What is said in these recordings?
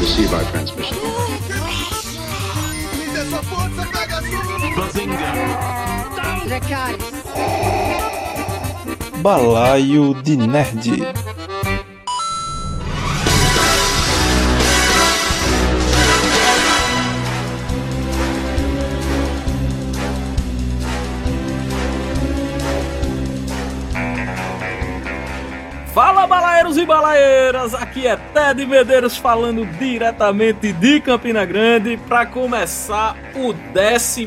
Receive our transmission. Balaio de Nerd. Aqui é Ted Medeiros falando diretamente de Campina Grande para começar o 14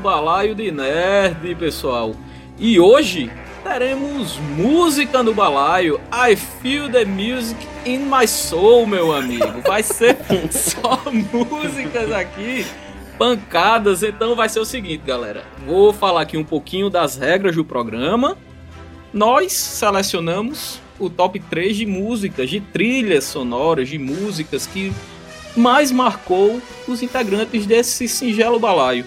Balaio de Nerd, pessoal. E hoje teremos música no balaio. I feel the music in my soul, meu amigo. Vai ser só músicas aqui, pancadas. Então vai ser o seguinte, galera. Vou falar aqui um pouquinho das regras do programa nós selecionamos o top 3 de músicas, de trilhas sonoras, de músicas que mais marcou os integrantes desse singelo balaio.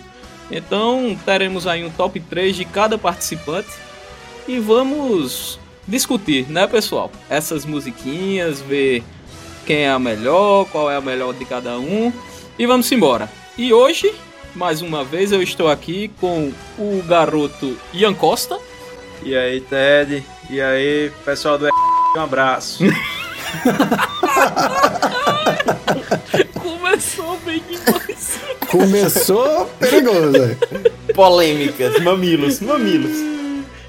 Então teremos aí um top 3 de cada participante e vamos discutir, né pessoal? Essas musiquinhas, ver quem é a melhor, qual é a melhor de cada um e vamos embora. E hoje, mais uma vez, eu estou aqui com o garoto Ian Costa. E aí, Ted? E aí, pessoal do um abraço. Começou bem demais. Começou perigoso. Polêmicas, mamilos, mamilos.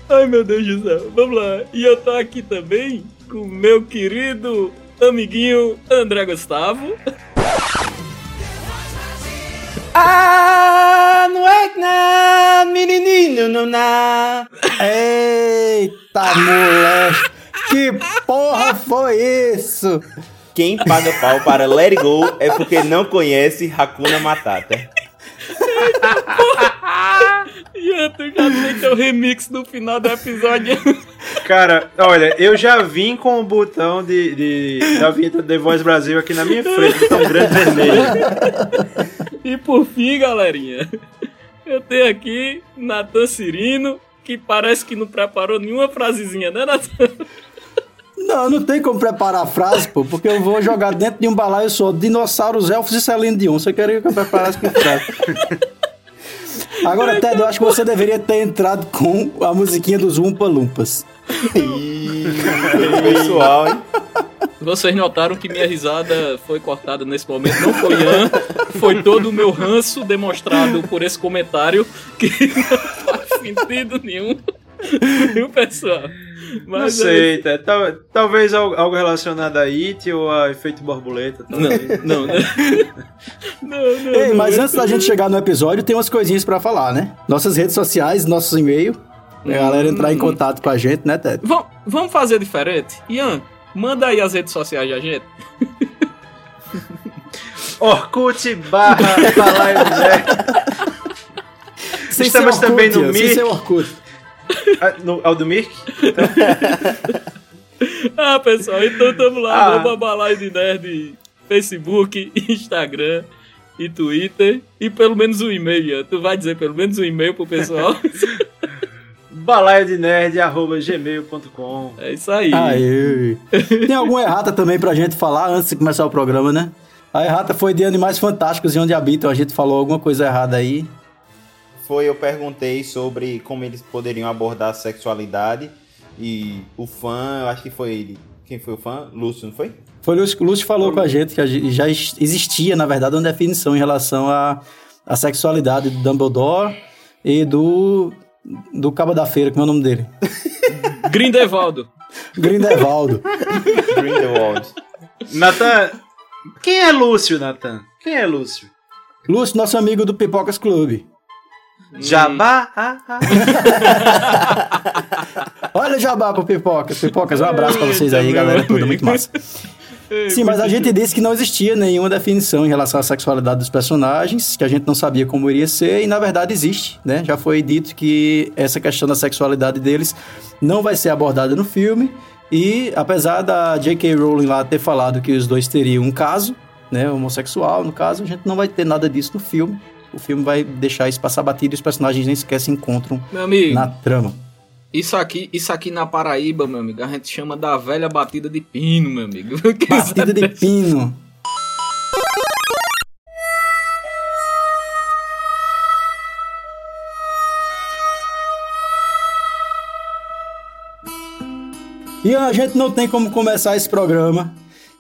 Ai meu Deus do céu, vamos lá. E eu tô aqui também com o meu querido amiguinho André Gustavo. Ah, não é não, menininho, não na. Eita, moleque. Que porra foi isso? Quem paga pau para Let It Go é porque não conhece Hakuna Matata. Ian, tu já tem teu remix no final do episódio. Cara, olha, eu já vim com o botão de, de da vinheta The Voice Brasil aqui na minha frente, tão grande vermelho. E por fim, galerinha, eu tenho aqui Natan Cirino, que parece que não preparou nenhuma frasezinha, né, Natan? Não, não tem como preparar a frase, pô, porque eu vou jogar dentro de um balaio só dinossauros, elfos e Celine Dion. Você queria que eu preparasse que frase? Agora, Ted, eu acho que você deveria ter entrado com a musiquinha dos Umpa Lumpas. Ih, pessoal, hein? Vocês notaram que minha risada foi cortada nesse momento, não foi Ian, foi todo o meu ranço demonstrado por esse comentário que não faz sentido nenhum. Viu, pessoal? Não Mas sei, Ted. Tal- talvez al- algo relacionado a It ou a efeito borboleta. Não, talvez. não, né? Não, não, Ei, não. mas antes da gente chegar no episódio, tem umas coisinhas pra falar, né? Nossas redes sociais, nossos e-mail. A galera entrar em contato com a gente, né, Ted? Vam- Vamos fazer diferente? Ian, manda aí as redes sociais da gente. Orkut barra. Sem Estamos também no Ian, Sem Mirk. ser Orkut. Ah, no, é o do Mirk? Ah, pessoal, então tamo lá, Ah. arroba Balaio de Nerd, Facebook, Instagram e Twitter. E pelo menos um e-mail, Ian. Tu vai dizer pelo menos um e-mail pro pessoal? Balaio de Nerd, arroba gmail.com. é isso aí. Aê. Tem alguma errata também pra gente falar antes de começar o programa, né? A errata foi de Animais Fantásticos e Onde Habitam. A gente falou alguma coisa errada aí. Foi, eu perguntei sobre como eles poderiam abordar a sexualidade e o fã, eu acho que foi ele. Quem foi o fã? Lúcio, não foi? Foi o Lúcio, Lúcio falou com a gente que já ex- existia, na verdade, uma definição em relação à, à sexualidade do Dumbledore e do, do Cabo da Feira, como é o nome dele? Grindelwaldo. Grindelwaldo. Grindelwald. Natan, quem é Lúcio, Natan? Quem é Lúcio? Lúcio, nosso amigo do Pipocas Clube. Jabá? Ah, ah. Olha Jabá pro Pipocas. Pipocas, um abraço pra vocês aí, galera toda, muito amigo. Sim, mas a gente disse que não existia nenhuma definição em relação à sexualidade dos personagens, que a gente não sabia como iria ser, e na verdade existe, né? Já foi dito que essa questão da sexualidade deles não vai ser abordada no filme, e apesar da J.K. Rowling lá ter falado que os dois teriam um caso, né, homossexual, no caso, a gente não vai ter nada disso no filme. O filme vai deixar isso passar batido e os personagens nem sequer se encontram Meu amigo, na trama. Isso aqui, isso aqui na Paraíba, meu amigo, a gente chama da velha batida de pino, meu amigo. Batida de pino. E a gente não tem como começar esse programa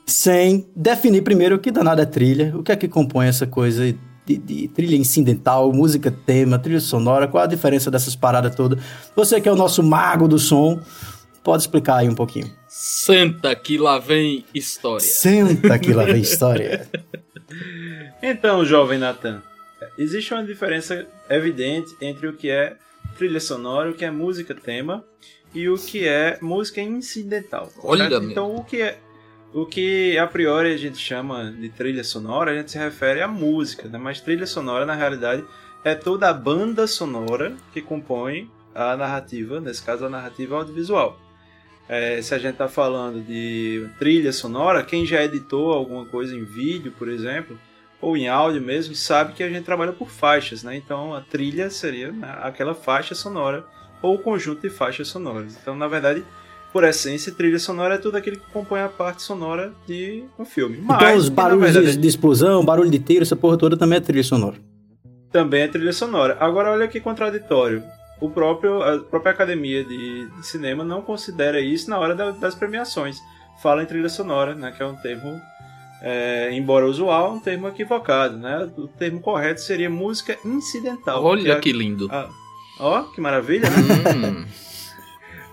sem definir primeiro o que danado é trilha, o que é que compõe essa coisa de, de, trilha incidental, música tema, trilha sonora, qual a diferença dessas paradas todas? Você que é o nosso mago do som, pode explicar aí um pouquinho. Senta que lá vem história. Senta que lá vem história. então, jovem Natan, existe uma diferença evidente entre o que é trilha sonora, o que é música tema e o que é música incidental. Olha, então o que é o que a priori a gente chama de trilha sonora, a gente se refere à música, né? mas trilha sonora na realidade é toda a banda sonora que compõe a narrativa, nesse caso a narrativa audiovisual. É, se a gente está falando de trilha sonora, quem já editou alguma coisa em vídeo, por exemplo, ou em áudio mesmo, sabe que a gente trabalha por faixas, né? Então a trilha seria né, aquela faixa sonora ou conjunto de faixas sonoras. Então, na verdade, por essência, trilha sonora é tudo aquilo que compõe a parte sonora de um filme. Mas, então, os barulhos verdade, de explosão, barulho de tiro, essa porra toda também é trilha sonora. Também é trilha sonora. Agora, olha que contraditório. O próprio, a própria academia de, de cinema não considera isso na hora da, das premiações. Fala em trilha sonora, né, que é um termo, é, embora usual, um termo equivocado. Né? O termo correto seria música incidental. Olha que, é, que lindo. A, Ó, que maravilha, né?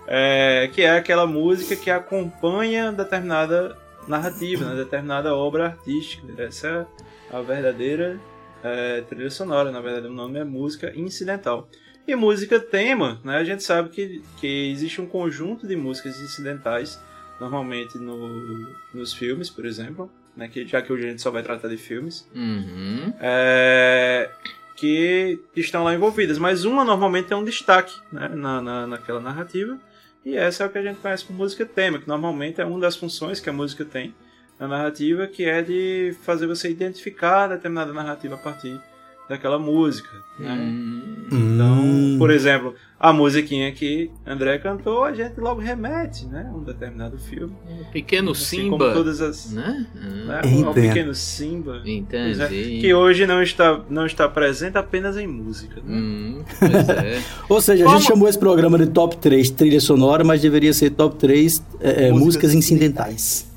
É, que é aquela música que acompanha determinada narrativa, né? determinada obra artística. Essa é a verdadeira é, trilha sonora. Na verdade, o nome é música incidental. E música tema, né? A gente sabe que, que existe um conjunto de músicas incidentais, normalmente no, nos filmes, por exemplo, né? Que, já que hoje a gente só vai tratar de filmes. Uhum. É, que estão lá envolvidas, mas uma normalmente tem um destaque né, na, na, naquela narrativa, e essa é o que a gente conhece por música tema, que normalmente é uma das funções que a música tem na narrativa, que é de fazer você identificar determinada narrativa a partir daquela música. Né? Hum. Então, por exemplo, a musiquinha que André cantou, a gente logo remete, né? Um determinado filme. Pequeno assim, Simba. todas as. Né? né? Um pequeno Simba. É, Entendi. que hoje não está, não está presente apenas em música. Né? Hum, pois é. Ou seja, a gente chamou esse programa de top 3 trilha sonora, mas deveria ser top 3 é, é, músicas, músicas incidentais.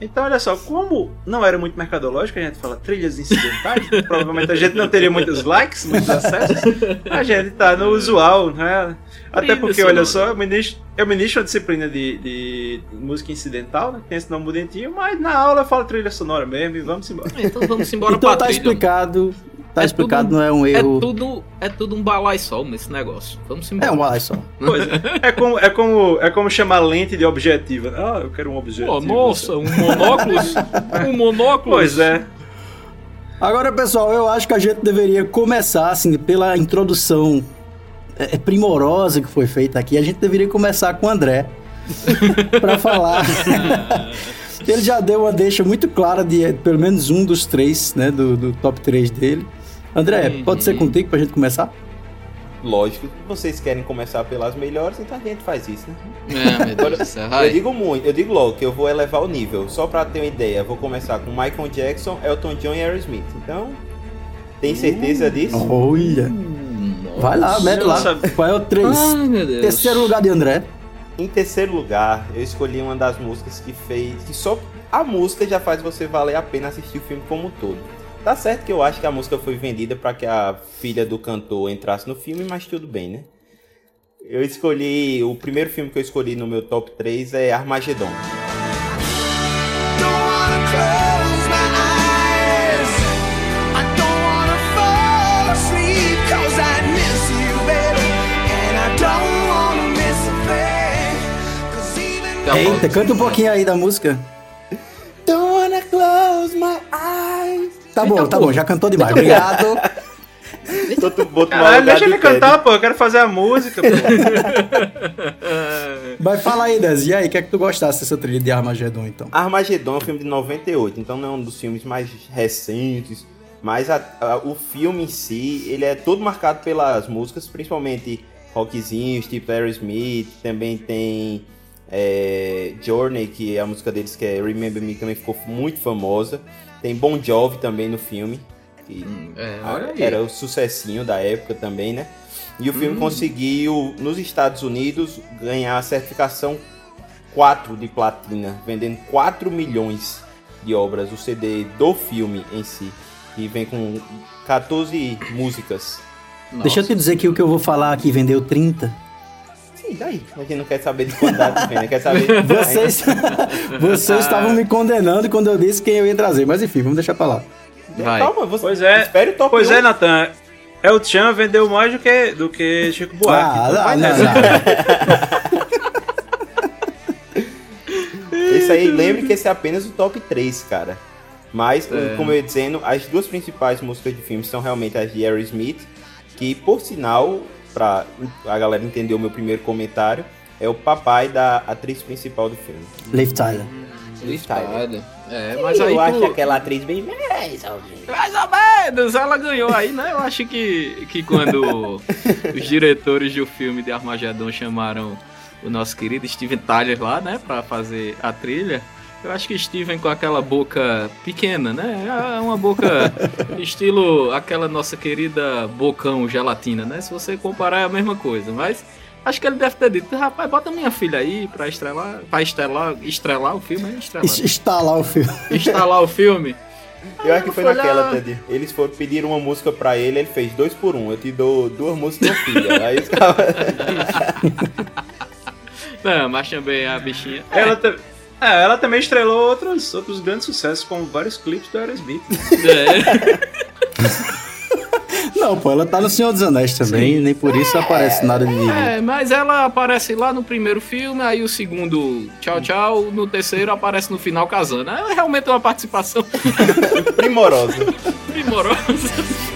Então, olha só, como não era muito mercadológico, a gente fala trilhas incidentais, provavelmente a gente não teria muitos likes, muitos acessos, a gente tá no usual, né? Até porque, olha só, eu ministro, eu ministro uma disciplina de, de, música incidental, né? Tem esse nome bonitinho, mas na aula eu falo trilha sonora mesmo e vamos embora. Então vamos embora então, pra tá trilha. explicado Tá é explicado, tudo, não é um erro. É tudo, é tudo um balai sol nesse negócio. Vamos embora. É um balai sol. Pois é. É como, é, como, é como chamar lente de objetiva. Ah, eu quero um objetivo. Oh, nossa, um monóculos? um monóculos? Pois é. Agora, pessoal, eu acho que a gente deveria começar, assim, pela introdução é, é primorosa que foi feita aqui. A gente deveria começar com o André. para falar. Ele já deu uma deixa muito clara de pelo menos um dos três, né? Do, do top 3 dele. André, uhum. pode ser contigo pra gente começar? Lógico, vocês querem começar pelas melhores, então a gente faz isso, né? É, meu Deus do céu. Eu digo muito, eu digo logo que eu vou elevar o nível. Só pra ter uma ideia, vou começar com Michael Jackson, Elton John e Aerosmith. Então, tem certeza uh, disso? Olha! Vai lá, mete lá. Qual é o 3? Terceiro lugar de André. Em terceiro lugar, eu escolhi uma das músicas que fez. que só a música já faz você valer a pena assistir o filme como um todo. Tá certo que eu acho que a música foi vendida para que a filha do cantor entrasse no filme, mas tudo bem, né? Eu escolhi. O primeiro filme que eu escolhi no meu top 3 é Armagedon. Eita, canta um pouquinho aí da música. Tá bom, tá bom, já cantou demais. Obrigado. Caralho, deixa ele cantar, pô. Eu quero fazer a música, pô. Vai falar aí, Dez. E aí, o que é que tu gostasse dessa trilha de Armagedon, então? Armagedon é um filme de 98, então não é um dos filmes mais recentes. Mas a, a, o filme em si, ele é todo marcado pelas músicas, principalmente rockzinhos, tipo Aerosmith, também tem é, Journey, que é a música deles que é Remember Me, também ficou muito famosa. Tem Bon Jovi também no filme, que É, olha aí. era o sucessinho da época também, né? E o filme Hum. conseguiu, nos Estados Unidos, ganhar a certificação 4 de platina, vendendo 4 milhões de obras, o CD do filme em si. E vem com 14 músicas. Deixa eu te dizer que o que eu vou falar aqui vendeu 30. Sim, daí. A gente não quer saber de quantidade de venda, quer saber. Vocês, vocês estavam me condenando quando eu disse quem eu ia trazer. Mas enfim, vamos deixar pra lá. Vai. Calma, você. Pois é. Espere o top Pois 1. é, Natan. El Chan vendeu mais do que, do que Chico Buarque. Ah, então não, vai não, nessa. não. Esse aí, lembre que esse é apenas o top 3, cara. Mas, É. como eu ia dizendo, as duas principais músicas de filme são realmente as de Aerosmith, que, por sinal, pra a galera entender o meu primeiro comentário, é o papai da atriz principal do filme. Liv Tyler. Liv Tyler. É, mas aí eu acho tu- aquela atriz bem mais ou menos. Mais ou menos, ela ganhou aí, né? Eu acho que, que quando os diretores do filme de Armagedon chamaram o nosso querido Steven Tyler lá, né, pra fazer a trilha, eu acho que Steven com aquela boca pequena, né? É uma boca estilo aquela nossa querida bocão gelatina, né? Se você comparar é a mesma coisa, mas acho que ele deve ter dito, rapaz, bota minha filha aí pra estrelar, pra estrelar, estrelar o filme, hein? Estrelar, Es- Está lá o filme. instalar o filme. Eu acho que foi naquela. Teddy. Eles foram pedir uma música pra ele, ele fez dois por um. Eu te dou duas músicas uma filha. Aí os caras. Não, mas também a bichinha. Ela, ta- é, ela também estrelou outros, outros grandes sucessos, como vários clipes do Aerosmith. É. Não, pô, ela tá no Senhor dos Anéis também, nem por isso aparece nada de. É, mas ela aparece lá no primeiro filme, aí o segundo, tchau, tchau, no terceiro aparece no final casando. É realmente uma participação Primorosa. primorosa.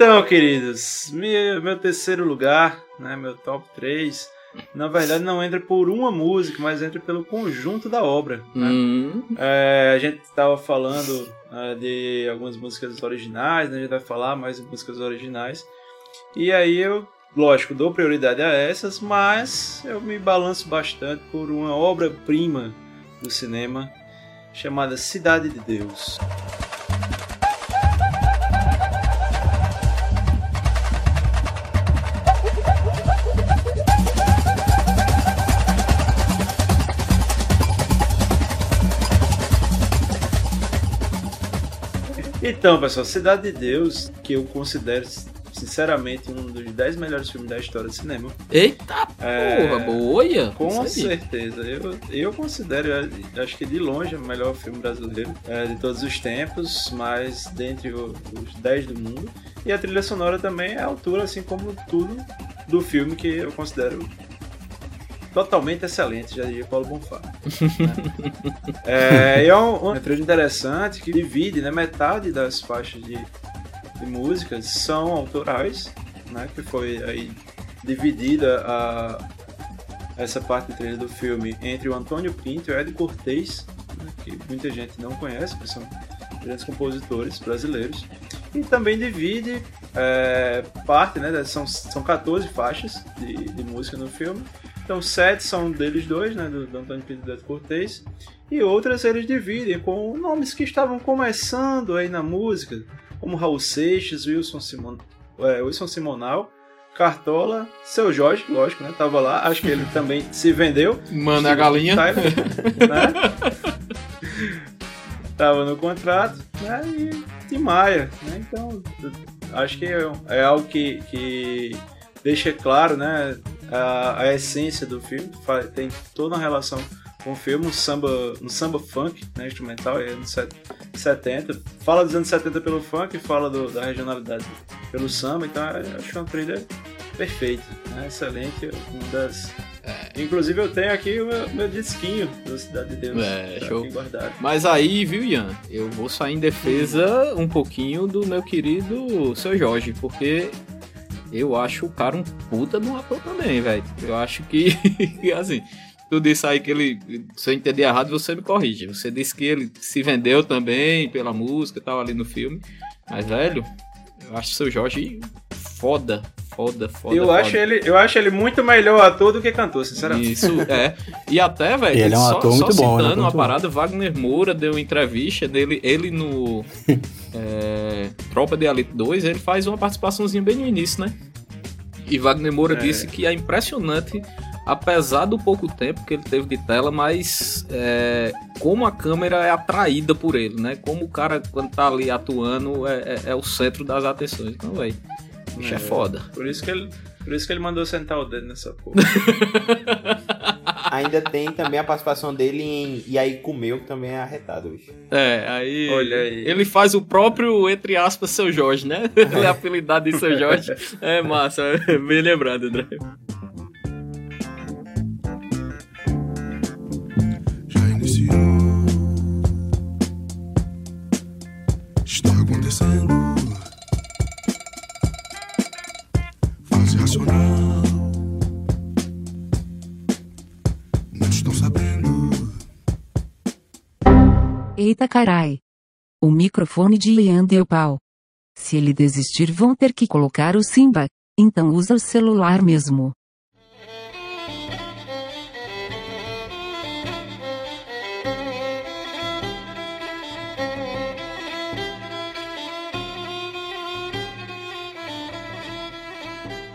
Então, queridos, meu, meu terceiro lugar, né, meu top 3, na verdade não entra por uma música, mas entra pelo conjunto da obra. Né? Hum, É, a gente estava falando é, de algumas músicas originais, né, a gente vai falar mais de músicas originais. E aí eu, lógico, dou prioridade a essas, mas eu me balanço bastante por uma obra-prima do cinema chamada Cidade de Deus. Então, pessoal, Cidade de Deus, que eu considero sinceramente um dos 10 melhores filmes da história do cinema. Eita É, porra, boia. Com certeza. Eu, eu considero, acho que de longe, o melhor filme brasileiro é, de todos os tempos, mas dentre os 10 do mundo. E a trilha sonora também é à altura, assim como tudo do filme que eu considero totalmente excelente, já diria Paulo Bonfá. né? é, é um, trilha interessante que divide, né, metade das faixas de, de músicas são autorais, né, que foi aí dividida a, essa parte trilha do filme entre o Antônio Pinto e o Ed Cortez, né, que muita gente não conhece, que são grandes compositores brasileiros. E também divide é, parte, né, são, são 14 faixas de, de música no filme. Então, sete são deles dois, né, do, do Antônio Pinto e do Ed Cortez. E outras eles dividem com nomes que estavam começando aí na música, como Raul Seixas, Wilson, Simon, é, Wilson Simonal, Cartola, Seu Jorge, lógico, né? Tava lá. Acho que ele também se vendeu. Mano, é a galinha. Tyler, né? Tava no contrato, né? E Tim Maia, né? Então, acho que é, é algo que, que deixa claro, né? A, a essência do filme, tem toda uma relação um filme, um samba, um samba funk, né, instrumental, é anos 70. Fala dos anos 70 pelo funk, fala do, da regionalidade pelo samba, então eu acho uma trilha perfeita, né, excelente, uma das... É. Inclusive eu tenho aqui o meu, meu disquinho do Cidade de Deus. É, tá show. Mas aí, viu, Ian? Eu vou sair em defesa um pouquinho do meu querido seu Jorge, porque eu acho o cara um puta um ator também, velho. Eu acho que, assim, tu disse aí que ele, se eu entendi errado, você me corrige. Você disse que ele se vendeu também pela música e tal ali no filme. Mas, velho, eu acho o seu Jorge foda, foda, foda. Eu, foda. Acho, ele, eu acho ele muito melhor ator do que cantor, sinceramente. Isso, é. E até, velho, ele é um só, ator muito bom, citando né? uma parada, Wagner Moura deu uma entrevista dele, ele no é, Tropa de Elite 2, ele faz uma participaçãozinha bem no início, né? E Wagner Moura é. disse que é impressionante, apesar do pouco tempo que ele teve de tela, mas é, como a câmera é atraída por ele, né? Como o cara, quando tá ali atuando, é, é, é o centro das atenções. Então, velho, bicho é, é foda. Por isso que ele. Por isso que ele mandou sentar o dedo nessa porra. Ainda tem também a participação dele em E aí comeu, que também é arretado hoje. É, aí. Olha aí. Ele faz o próprio, entre aspas, seu Jorge, né? Ele é apelidado de seu Jorge. É massa, é bem lembrado, André. Eita carai. O microfone de Ian deu pau. Se ele desistir vão ter que colocar o Simba, então usa o celular mesmo.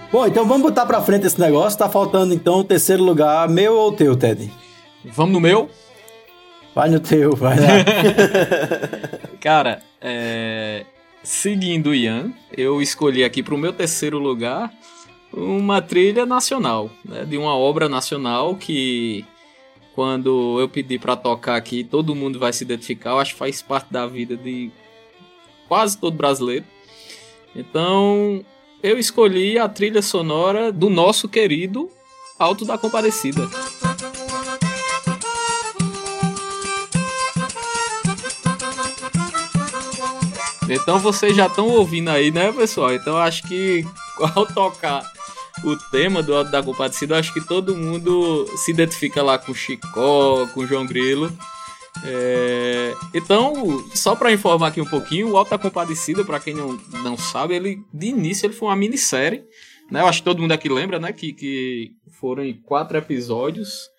Bom, então vamos botar pra frente esse negócio. Tá faltando então o terceiro lugar, meu ou teu, Ted? Vamos no meu? Vai no teu, vai lá. Cara, é... seguindo o Ian, eu escolhi aqui pro meu terceiro lugar uma trilha nacional, né, de uma obra nacional que quando eu pedi para tocar aqui, todo mundo vai se identificar, eu acho que faz parte da vida de quase todo brasileiro. Então, eu escolhi a trilha sonora do nosso querido Alto da Compadecida. Então vocês já estão ouvindo aí, né, pessoal? Então acho que ao tocar o tema do Alto da Compadecida, acho que todo mundo se identifica lá com Chicó, com João Grilo. É... Então, só para informar aqui um pouquinho, o Alto da Compadecida, para quem não, não sabe, ele de início ele foi uma minissérie, né? Eu acho que todo mundo aqui lembra, né, que, que foram quatro episódios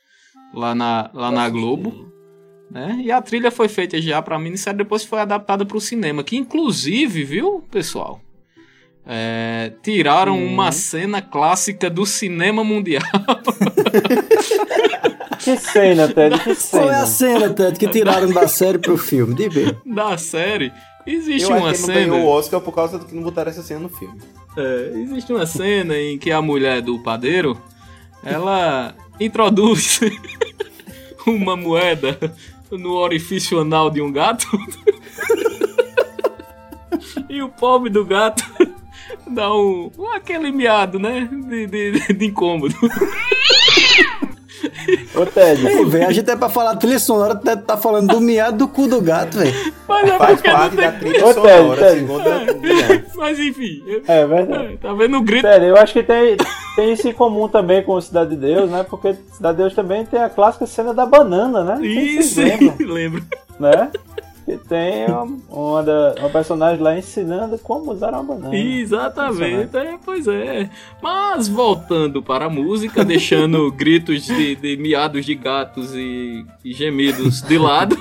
lá na, lá na Globo. Né? E a trilha foi feita já para minissérie, depois foi adaptada para o cinema, que inclusive, viu, pessoal? É, tiraram hum. uma cena clássica do cinema mundial. que cena, Ted? Que cena? Qual é a cena, Ted, que tiraram da série pro filme? De ver. Da série? Existe Eu uma acho que cena. não ganhou o Oscar por causa do que não botaram essa cena no filme. É, existe uma cena em que a mulher do padeiro ela introduz uma moeda no orifício anal de um gato. e o pobre do gato dá um, aquele miado, né? De, de, de incômodo. Ô, Ted. Ei, velho, a gente é pra falar trilha sonora, o Ted tá falando do miado do cu do gato, velho. Mas é Faz porque não parte tem... da trilha Ô, Ted, sonora, Ted. segundo a Mas enfim. eu- É verdade. Tá vendo o grito? Ted, eu acho que tem, tem isso em comum também com Cidade de Deus, né? Porque Cidade de Deus também tem a clássica cena da banana, né? Isso, lembro. né? Que tem uma, uma, da- uma personagem lá ensinando como usar uma banana. Exatamente, é, pois é. Mas voltando para a música, deixando gritos de, de miados de gatos e, e gemidos de lado.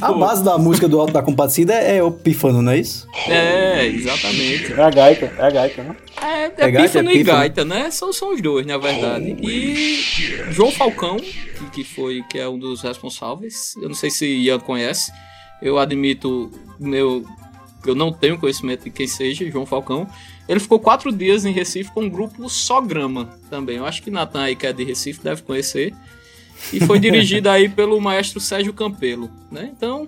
A base da música do Alto da Compadecida é, o pífano, não é isso? É, exatamente. É a gaita, é a gaita, né? É, é, É gaita, Pífano é e. Gaita, né? São, são os dois, na verdade. E João Falcão, que, que foi que é um dos responsáveis. Eu não sei se Ian conhece. Eu admito meu eu não tenho conhecimento de quem seja João Falcão. Ele ficou quatro dias em Recife com o grupo Só Grama também. Eu acho que Natan aí que é de Recife deve conhecer. E foi dirigida aí pelo maestro Sérgio Campelo, né? Então,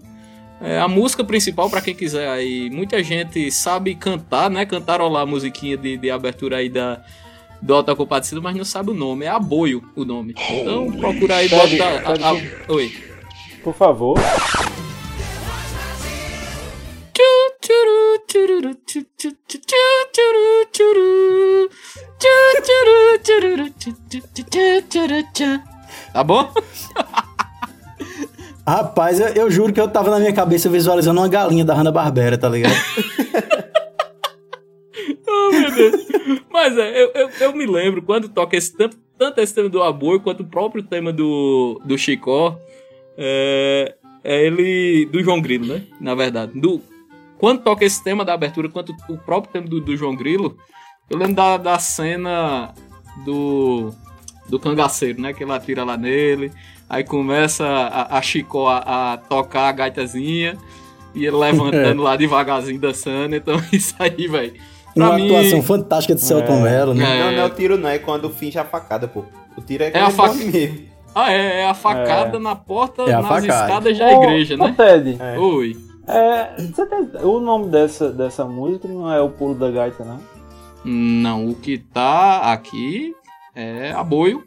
é, a música principal, para quem quiser aí, muita gente sabe cantar, né? Cantarolar a musiquinha de, de abertura aí da, do Alta Compadecido, mas não sabe o nome. É Aboio o nome. Então, procura aí, bota... a- pede- a- Oi. Por favor. Tá bom? Rapaz, eu, eu juro que eu tava na minha cabeça visualizando uma galinha da Hanna-Barbera, tá ligado? Oh, meu Deus. Mas é, eu, eu, eu me lembro quando toca esse tanto, tanto esse tema do Aboio quanto o próprio tema do, do Chicó. É, é ele. do João Grilo, né? Na verdade. Do, quando toca esse tema da abertura, quanto o próprio tema do, do João Grilo, eu lembro da, da cena do. Do cangaceiro, né? Que ele atira lá nele. Aí começa a, a Chicó a, a tocar a gaitazinha. E ele levantando lá devagarzinho dançando. Então isso aí, velho. Uma mim- atuação fantástica de Celton Mello, né? É. Não, não é o tiro, não. É quando finge a facada, pô. O tiro é É quando a ele faca- mesmo. Ah, é, é a facada É. na porta, É nas facada. escadas da Ô, igreja, ô, né? Ted, É. Oi. é, você tem- o nome dessa, dessa música não é o pulo da gaita, não? Não, o que tá aqui é aboio,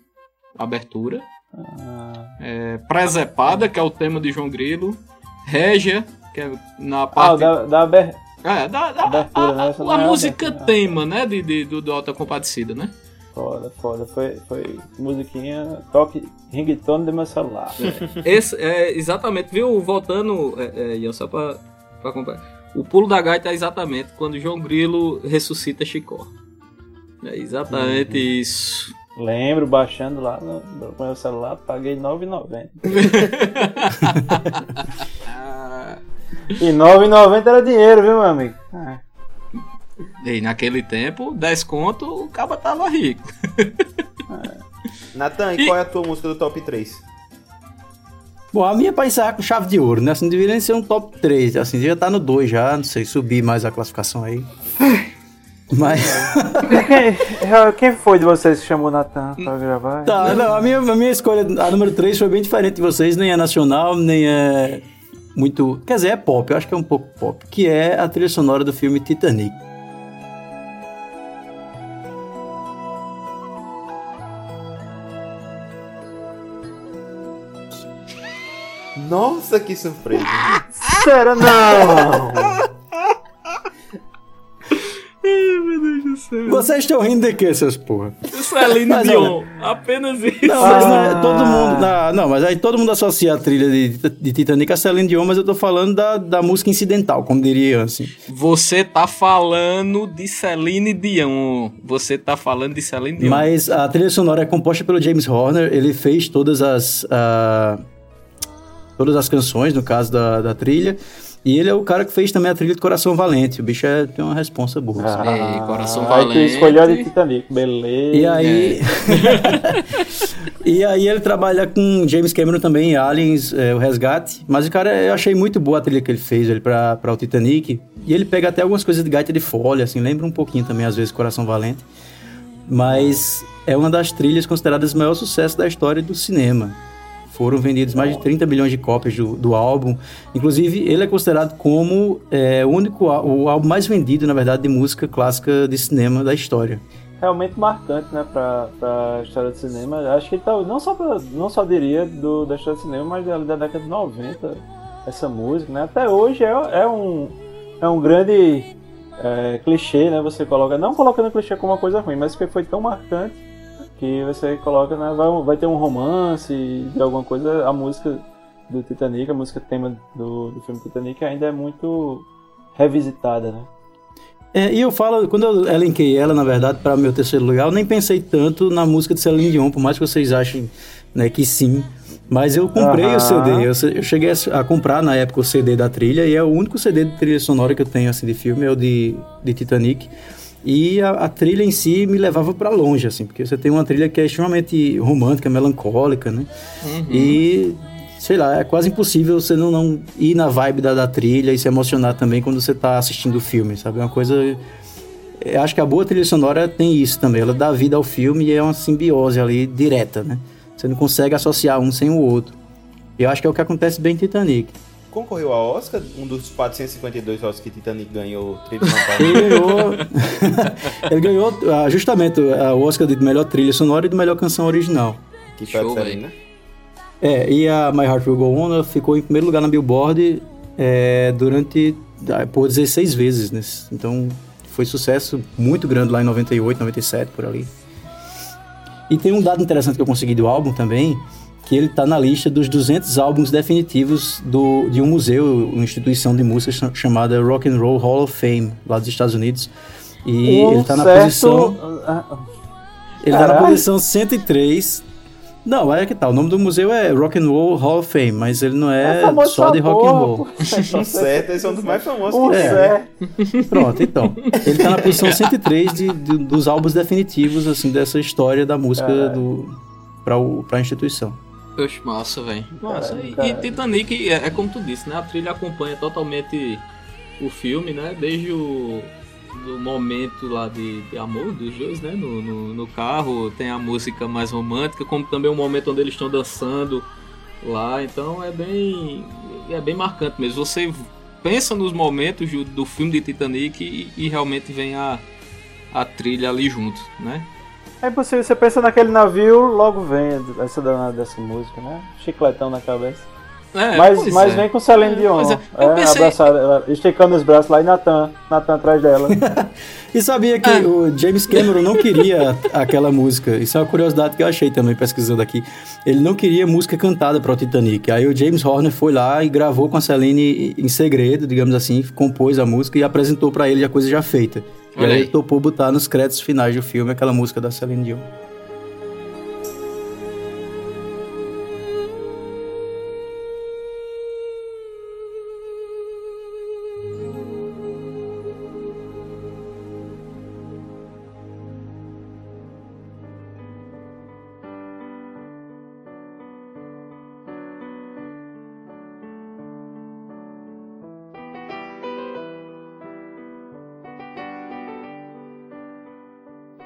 abertura. Ah, É presepada, que é o tema de João Grilo. Régia, que é na ah, parte. da, da aber- É, da, da- abertura, a, né? a- Essa a é música abertura. tema, né? De, de- do, do Alta Compadecida, né? Foda, foda. Foi, foi musiquinha, toque, ringtone do meu celular. Esse, é, exatamente, viu? Voltando, é, é, só pra, pra acompanhar. O pulo da gaita é exatamente quando João Grilo ressuscita Chicó. É exatamente Uhum. isso. Lembro, baixando lá no, no meu celular, paguei R$ 9,90. Ah, E R$ 9,90 era dinheiro, viu, meu amigo? É. E naquele tempo, 10 conto, o caba tava rico. Natan, e E- qual é a tua música do top 3? Bom, a minha é pra encerrar com chave de ouro, né? Assim, deveria nem ser um top 3, assim, devia estar no 2 já, não sei, subir mais a classificação aí. Mas, Quem, foi de vocês que chamou o Natan pra gravar? tá, não, a minha, a minha escolha, a número 3 foi bem diferente de vocês, nem é nacional, nem é muito, quer dizer, é pop, eu acho que é um pouco pop, que é a trilha sonora do filme Titanic. Nossa, que surpresa. Sério, não! Vocês estão rindo de quê, seus porra? Celine Mas Dion, apenas isso. Não, mas não é, Ah. todo mundo. Não, não, mas aí todo mundo associa a trilha de, de Titanic a Celine Dion, mas eu tô falando da, da música incidental, como diria assim. Você tá falando de Celine Dion. Você tá falando de Celine Dion. Mas a trilha sonora é composta pelo James Horner, ele fez todas as. ah, todas as canções, no caso da, da trilha. E ele é o cara que fez também a trilha de Coração Valente. O bicho é, tem uma responsa boa. assim. Ei, coração Aí tu valente. escolheu a de Titanic, beleza. E aí. e aí ele trabalha com James Cameron também em Aliens, é, o Resgate. Mas o cara, eu achei muito boa a trilha que ele fez ele pra, pra o Titanic. E ele pega até algumas coisas de gaita de folha, assim, lembra um pouquinho também, às vezes, Coração Valente. Mas é uma das trilhas consideradas o maior sucesso da história do cinema. Foram vendidos mais de 30 bilhões de cópias do, do álbum. Inclusive, ele é considerado como é, o único o álbum mais vendido, na verdade, de música clássica de cinema da história. Realmente marcante, né, pra, pra história do cinema. Acho que ele tá, não só, pra, não só diria do, da história do cinema, mas da, da década de 90, essa música, né? Até hoje é, é um, é um grande é, clichê, né? Você coloca, não colocando clichê como uma coisa ruim, mas que foi tão marcante que você coloca, né? Vai, vai ter um romance de alguma coisa, a música do Titanic, a música tema do, do filme Titanic ainda é muito revisitada, né? É, e eu falo, quando eu elenquei ela, na verdade, para meu terceiro lugar, eu nem pensei tanto na música de Celine Dion, por mais que vocês achem né, que sim. Mas eu comprei Aham. o CD, eu, eu cheguei a, a comprar na época o CD da trilha, e é o único CD de trilha sonora que eu tenho assim de filme, é o de, de Titanic. E a, a trilha em si me levava para longe, assim, porque você tem uma trilha que é extremamente romântica, melancólica, né? E sei lá, é quase impossível você não, não ir na vibe da, da trilha e se emocionar também quando você tá assistindo o filme, sabe? É uma coisa. Eu acho que a boa trilha sonora tem isso também. Ela dá vida ao filme e é uma simbiose ali direta, né? Você não consegue associar um sem o outro. E eu acho que é o que acontece bem em Titanic. Concorreu ao Oscar, um dos 452 Oscars que Titanic ganhou. Ele ganhou, ele ganhou ah, justamente ah, o Oscar de melhor trilha sonora e de melhor canção original. que foi Show, velho. né? É, e a My Heart Will Go On ficou em primeiro lugar na Billboard é, durante ah, por 16 vezes, né? Então foi sucesso muito grande lá em 98, 97, por ali. E tem um dado interessante que eu consegui do álbum também, que ele tá na lista dos 200 álbuns definitivos do, de um museu, uma instituição de música cha- chamada Rock and Roll Hall of Fame, lá dos Estados Unidos. E Um ele tá na certo- posição Ah, ele tá na posição 103. Não, é que tá. O nome do museu é Rock and Roll Hall of Fame, mas ele não é, famoso só de rock and porra, roll. pô. Um certo, esse é um dos mais famosos Um que. É. certo. Pronto, então. Ele tá na posição 103 de, de- dos álbuns definitivos, assim, dessa história da música do, pra, o, pra instituição. Oxe, massa, velho. Massa. E- E. Titanic, é, é como tu disse, né? A trilha acompanha totalmente o filme, né? Desde o do momento lá de, de amor dos dois, né? No, no, no carro, tem a música mais romântica, como também o momento onde eles estão dançando lá. Então é bem. É bem marcante mesmo. Você pensa nos momentos do, do filme de Titanic e, e realmente vem a, a trilha ali junto, né? É impossível, você pensa naquele navio, logo vem essa danada dessa música, né? Chicletão na cabeça. É, mas mas é. vem com Celine É, Dion. é. É, Eu pensei- abraçada, ela esticando os braços lá e Natan, Natan atrás dela. E sabia que Ah. o James Cameron não queria aquela música. Isso é uma curiosidade que eu achei também pesquisando aqui. Ele não queria música cantada para o Titanic. Aí o James Horner foi lá e gravou com a Celine em segredo, digamos assim, compôs a música e apresentou para ele a coisa já feita. E aí. ele topou botar nos créditos finais do filme aquela música da Celine Dion.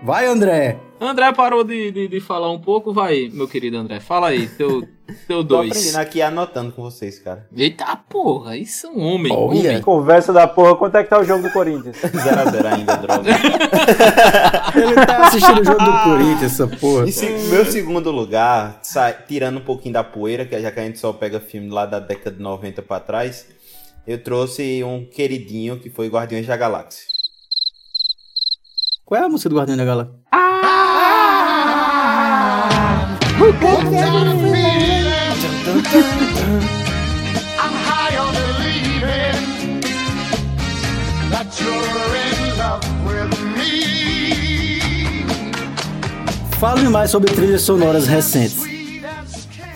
Vai, André! André parou de, de, de falar um pouco, vai, meu querido André. Fala aí, teu, teu Tô dois. aprendendo aqui anotando com vocês, cara. Eita porra, isso é um homem. Olha. homem. Conversa da porra, quanto é que tá o jogo do Corinthians? 0x0 ainda, droga. Ele tá assistindo o jogo do Corinthians, essa porra. Em se- meu segundo lugar, sa- tirando um pouquinho da poeira, que já que a gente só pega filme lá da década de 90 pra trás, eu trouxe um queridinho que foi Guardiões da Galáxia. Qual é a música do Guardião da Galáxia? With me. Fale mais sobre trilhas sonoras recentes.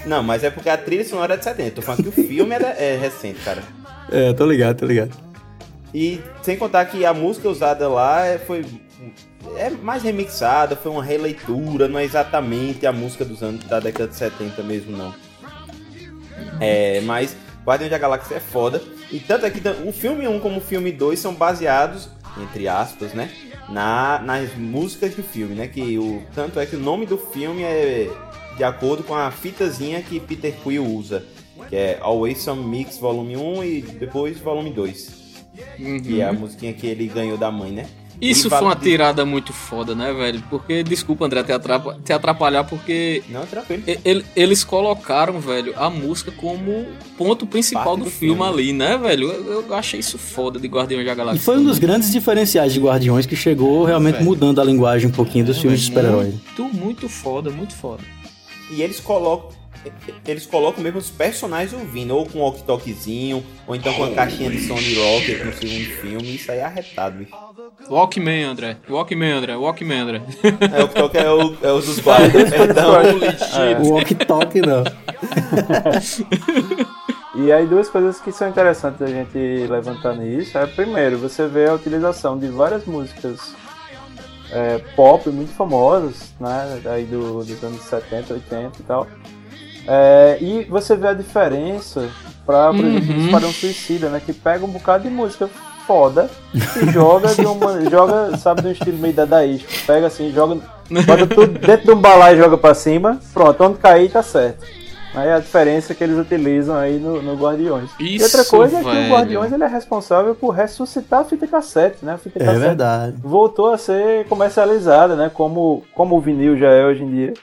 Não, mas é porque a trilha sonora é de 70. Tô falando que o filme é, é recente, cara. É, tô ligado, tô ligado. E sem contar que a música usada lá é- foi é mais remixada, foi uma releitura, não é exatamente a música dos anos da década de 70 mesmo não. É, mas Guardiões da Galáxia é foda. E tanto é que o filme 1 como o filme 2 são baseados, entre aspas, né? Na, nas músicas do filme, né? Que o, tanto é que o nome do filme é de acordo com a fitazinha que Peter Quill usa. Que é Always Some Mix Volume 1 e depois Volume 2. Que é a musiquinha que ele ganhou da mãe, né? Isso E foi uma tirada muito foda, né, velho? Porque, desculpa, André, te, atrapa- te atrapalhar, porque Não, tranquilo. e- ele- eles colocaram, velho, a música como ponto principal Parte do, do filme, filme. ali, né, velho? Eu, eu achei isso foda de Guardiões da E Galáxia. foi um dos grandes diferenciais de Guardiões que chegou realmente Velho. mudando a linguagem um pouquinho dos filmes de super-herói. Muito, muito foda, muito foda. E eles colocam. Eles colocam mesmo os personagens ouvindo, ou com um walkie-talkiezinho, ou então com a caixinha de som de rocket no segundo filme. Isso aí é arretado, bicho. Walkman, André. Walkman, André. Walkman, André. É, o walkie-talkie é, o, é os dos guardas, perdão. O walkie-talkie não. E aí duas coisas que são interessantes a gente levantar nisso é primeiro, você vê a utilização de várias músicas é, pop muito famosas, né? Aí do, dos anos 70, 80 e tal. É, e você vê a diferença pra, por exemplo, Uhum. Esquadrão Suicida, né? Que pega um bocado de música foda e joga de uma. joga, sabe, de um estilo meio dadaístico. Pega assim, joga Bota tudo dentro de um balaio e joga pra cima. Pronto, onde cair tá certo. Aí a diferença que eles utilizam aí no, no Guardiões. e outra Isso, coisa é que velho. o Guardiões ele é responsável por ressuscitar a fita cassete, né? A fita É cassete verdade. voltou a ser comercializada, né? Como, como o vinil já é hoje em dia.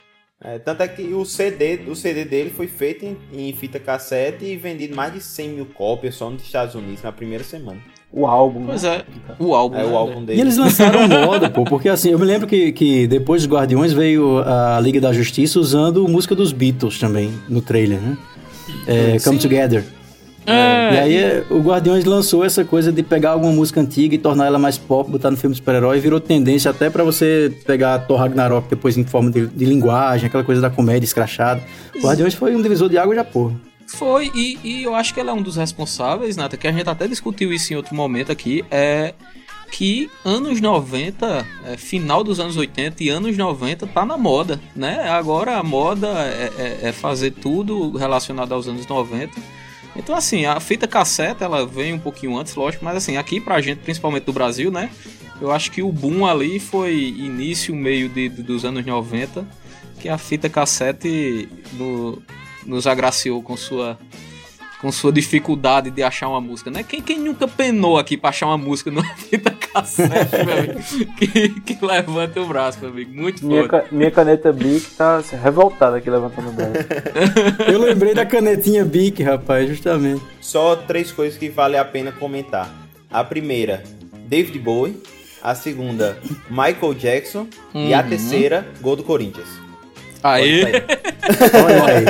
É, tanto é que o CD, o CD dele foi feito em, em fita cassete e vendido mais de 100 mil cópias só nos Estados Unidos na primeira semana. O álbum. Pois né? é, o álbum. É né? o álbum dele. E eles lançaram moda, pô, porque assim, eu me lembro que, que depois dos Guardiões veio a Liga da Justiça usando música dos Beatles também no trailer, né? É, Come Together. É, E aí é, o Guardiões lançou essa coisa de pegar alguma música antiga e tornar ela mais pop, botar no filme super-herói, e virou tendência até pra você pegar Thor Ragnarok depois em forma de, de linguagem, aquela coisa da comédia escrachada. Guardiões foi um divisor de água já, porra. Foi, e, e eu acho que ele é um dos responsáveis, Nata, que a gente até discutiu isso em outro momento aqui, é que anos 90, é, final dos anos 80 e anos 90 tá na moda, né? Agora a moda é, é- é fazer tudo relacionado aos anos 90. Então, assim, a fita cassete, ela vem um pouquinho antes, lógico, mas assim, aqui pra gente, principalmente do Brasil, né? Eu acho que o boom ali foi início, meio de, de- dos anos 90, que a fita cassete no- nos agraciou com sua com sua dificuldade de achar uma música, né? Quem, quem nunca penou aqui pra achar uma música numa fita cassete, meu amigo? Que, que levanta o braço, meu amigo. Muito Minha, foda. ca- minha caneta Bic tá assim, revoltada aqui levantando o braço. Eu lembrei da canetinha Bic, rapaz, justamente. Só três coisas que vale a pena comentar. A primeira, David Bowie. A segunda, Michael Jackson. E a Uhum. terceira, gol do Corinthians. Aí, Pode sair. Olha aí.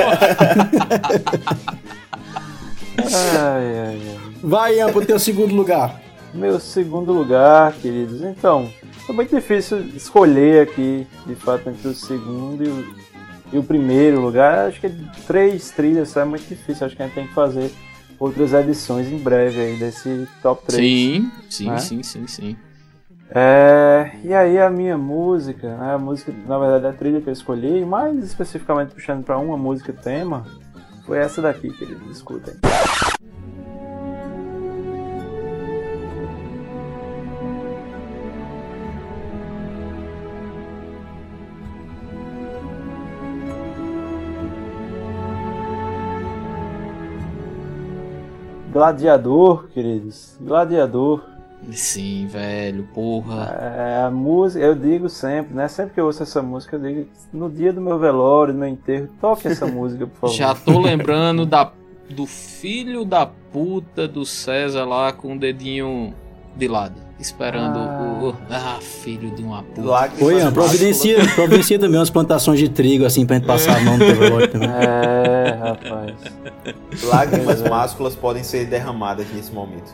Ai, ai, ai. Vai, Ian, pro teu segundo lugar. Meu segundo lugar, queridos. Então, foi muito difícil escolher aqui, de fato, entre o segundo e o, e o primeiro lugar. Acho que três trilhas só é muito difícil. Acho que a gente tem que fazer outras edições em breve aí desse top 3. sim, sim, Né? sim, sim, sim. É, e aí a minha música, né, a música, na verdade a trilha que eu escolhi, mais especificamente puxando para uma música tema, foi essa daqui, queridos, escutem. Gladiador, queridos, Gladiador. Sim, velho, porra. É, a música, eu digo sempre, né? Sempre que eu ouço essa música, eu digo, no dia do meu velório, do meu enterro, toque essa música, por favor. Já tô lembrando da, do filho da puta do César lá com o dedinho de lado, esperando Ah. o. Ah, filho de uma puta. Lágrimas Ô, Ian, másculas- providencia, providencia também umas plantações de trigo, assim, pra gente passar a mão no teu velório também. É, rapaz. Lágrimas másculas podem ser derramadas nesse momento.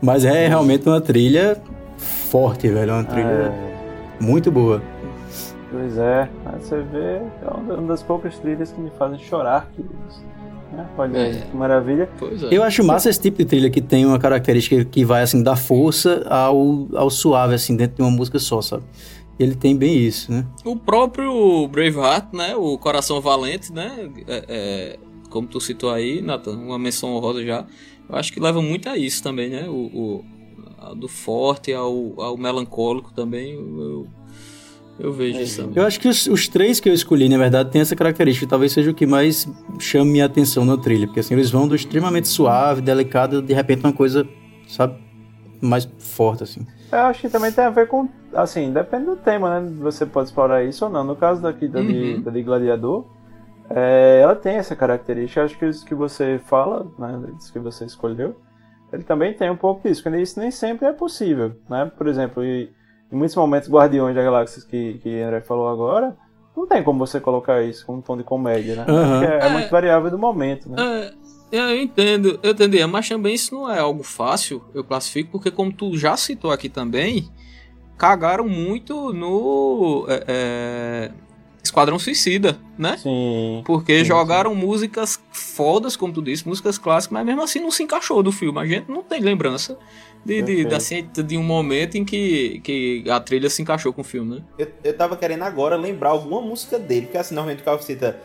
Mas é realmente uma trilha forte, velho. É uma trilha É, muito boa. pois é, você vê, é uma das poucas trilhas que me fazem chorar, queridos. Né? Olha aí, É. que maravilha. Pois é. Eu acho massa esse tipo de trilha que tem uma característica que vai, assim, dar força ao, ao suave, assim, dentro de uma música só, sabe? Ele tem bem isso, né? O próprio Braveheart, né? O Coração Valente, né? é- é, como tu citou aí, Nathan, uma menção honrosa já. Eu acho que leva muito a isso também, né? O, o- a do forte ao, ao melancólico também. Eu, eu, eu vejo isso também. Eu acho que os, os três que eu escolhi, na verdade, tem essa característica. Talvez seja o que mais chame minha atenção na trilha. Porque, assim, eles vão do extremamente suave, delicado, de repente uma coisa, sabe? Mais forte, assim. Eu acho que também tem a ver com, assim, depende do tema, né? Você pode explorar isso ou não. No caso daqui da, de, Uhum. da de Gladiador, é, ela tem essa característica. Acho que isso que você fala, né? Isso que você escolheu, ele também tem um pouco disso. Porque isso nem sempre é possível, né? Por exemplo, e- em muitos momentos Guardiões da Galáxia que, que André falou agora, não tem como você colocar isso com um tom de comédia, né? Porque é, é É. muito variável do momento, né? É, eu entendo, eu entendi, mas também isso não é algo fácil, eu classifico, porque como tu já citou aqui também, cagaram muito no é, é, Esquadrão Suicida, né? Sim. Porque Sim, jogaram músicas fodas, como tu disse, músicas clássicas, mas mesmo assim não se encaixou do filme. A gente não tem lembrança de, de, assim, de um momento em que, que a trilha se encaixou com o filme, né? Eu, eu tava querendo agora lembrar alguma música dele, porque assim, normalmente o cara cita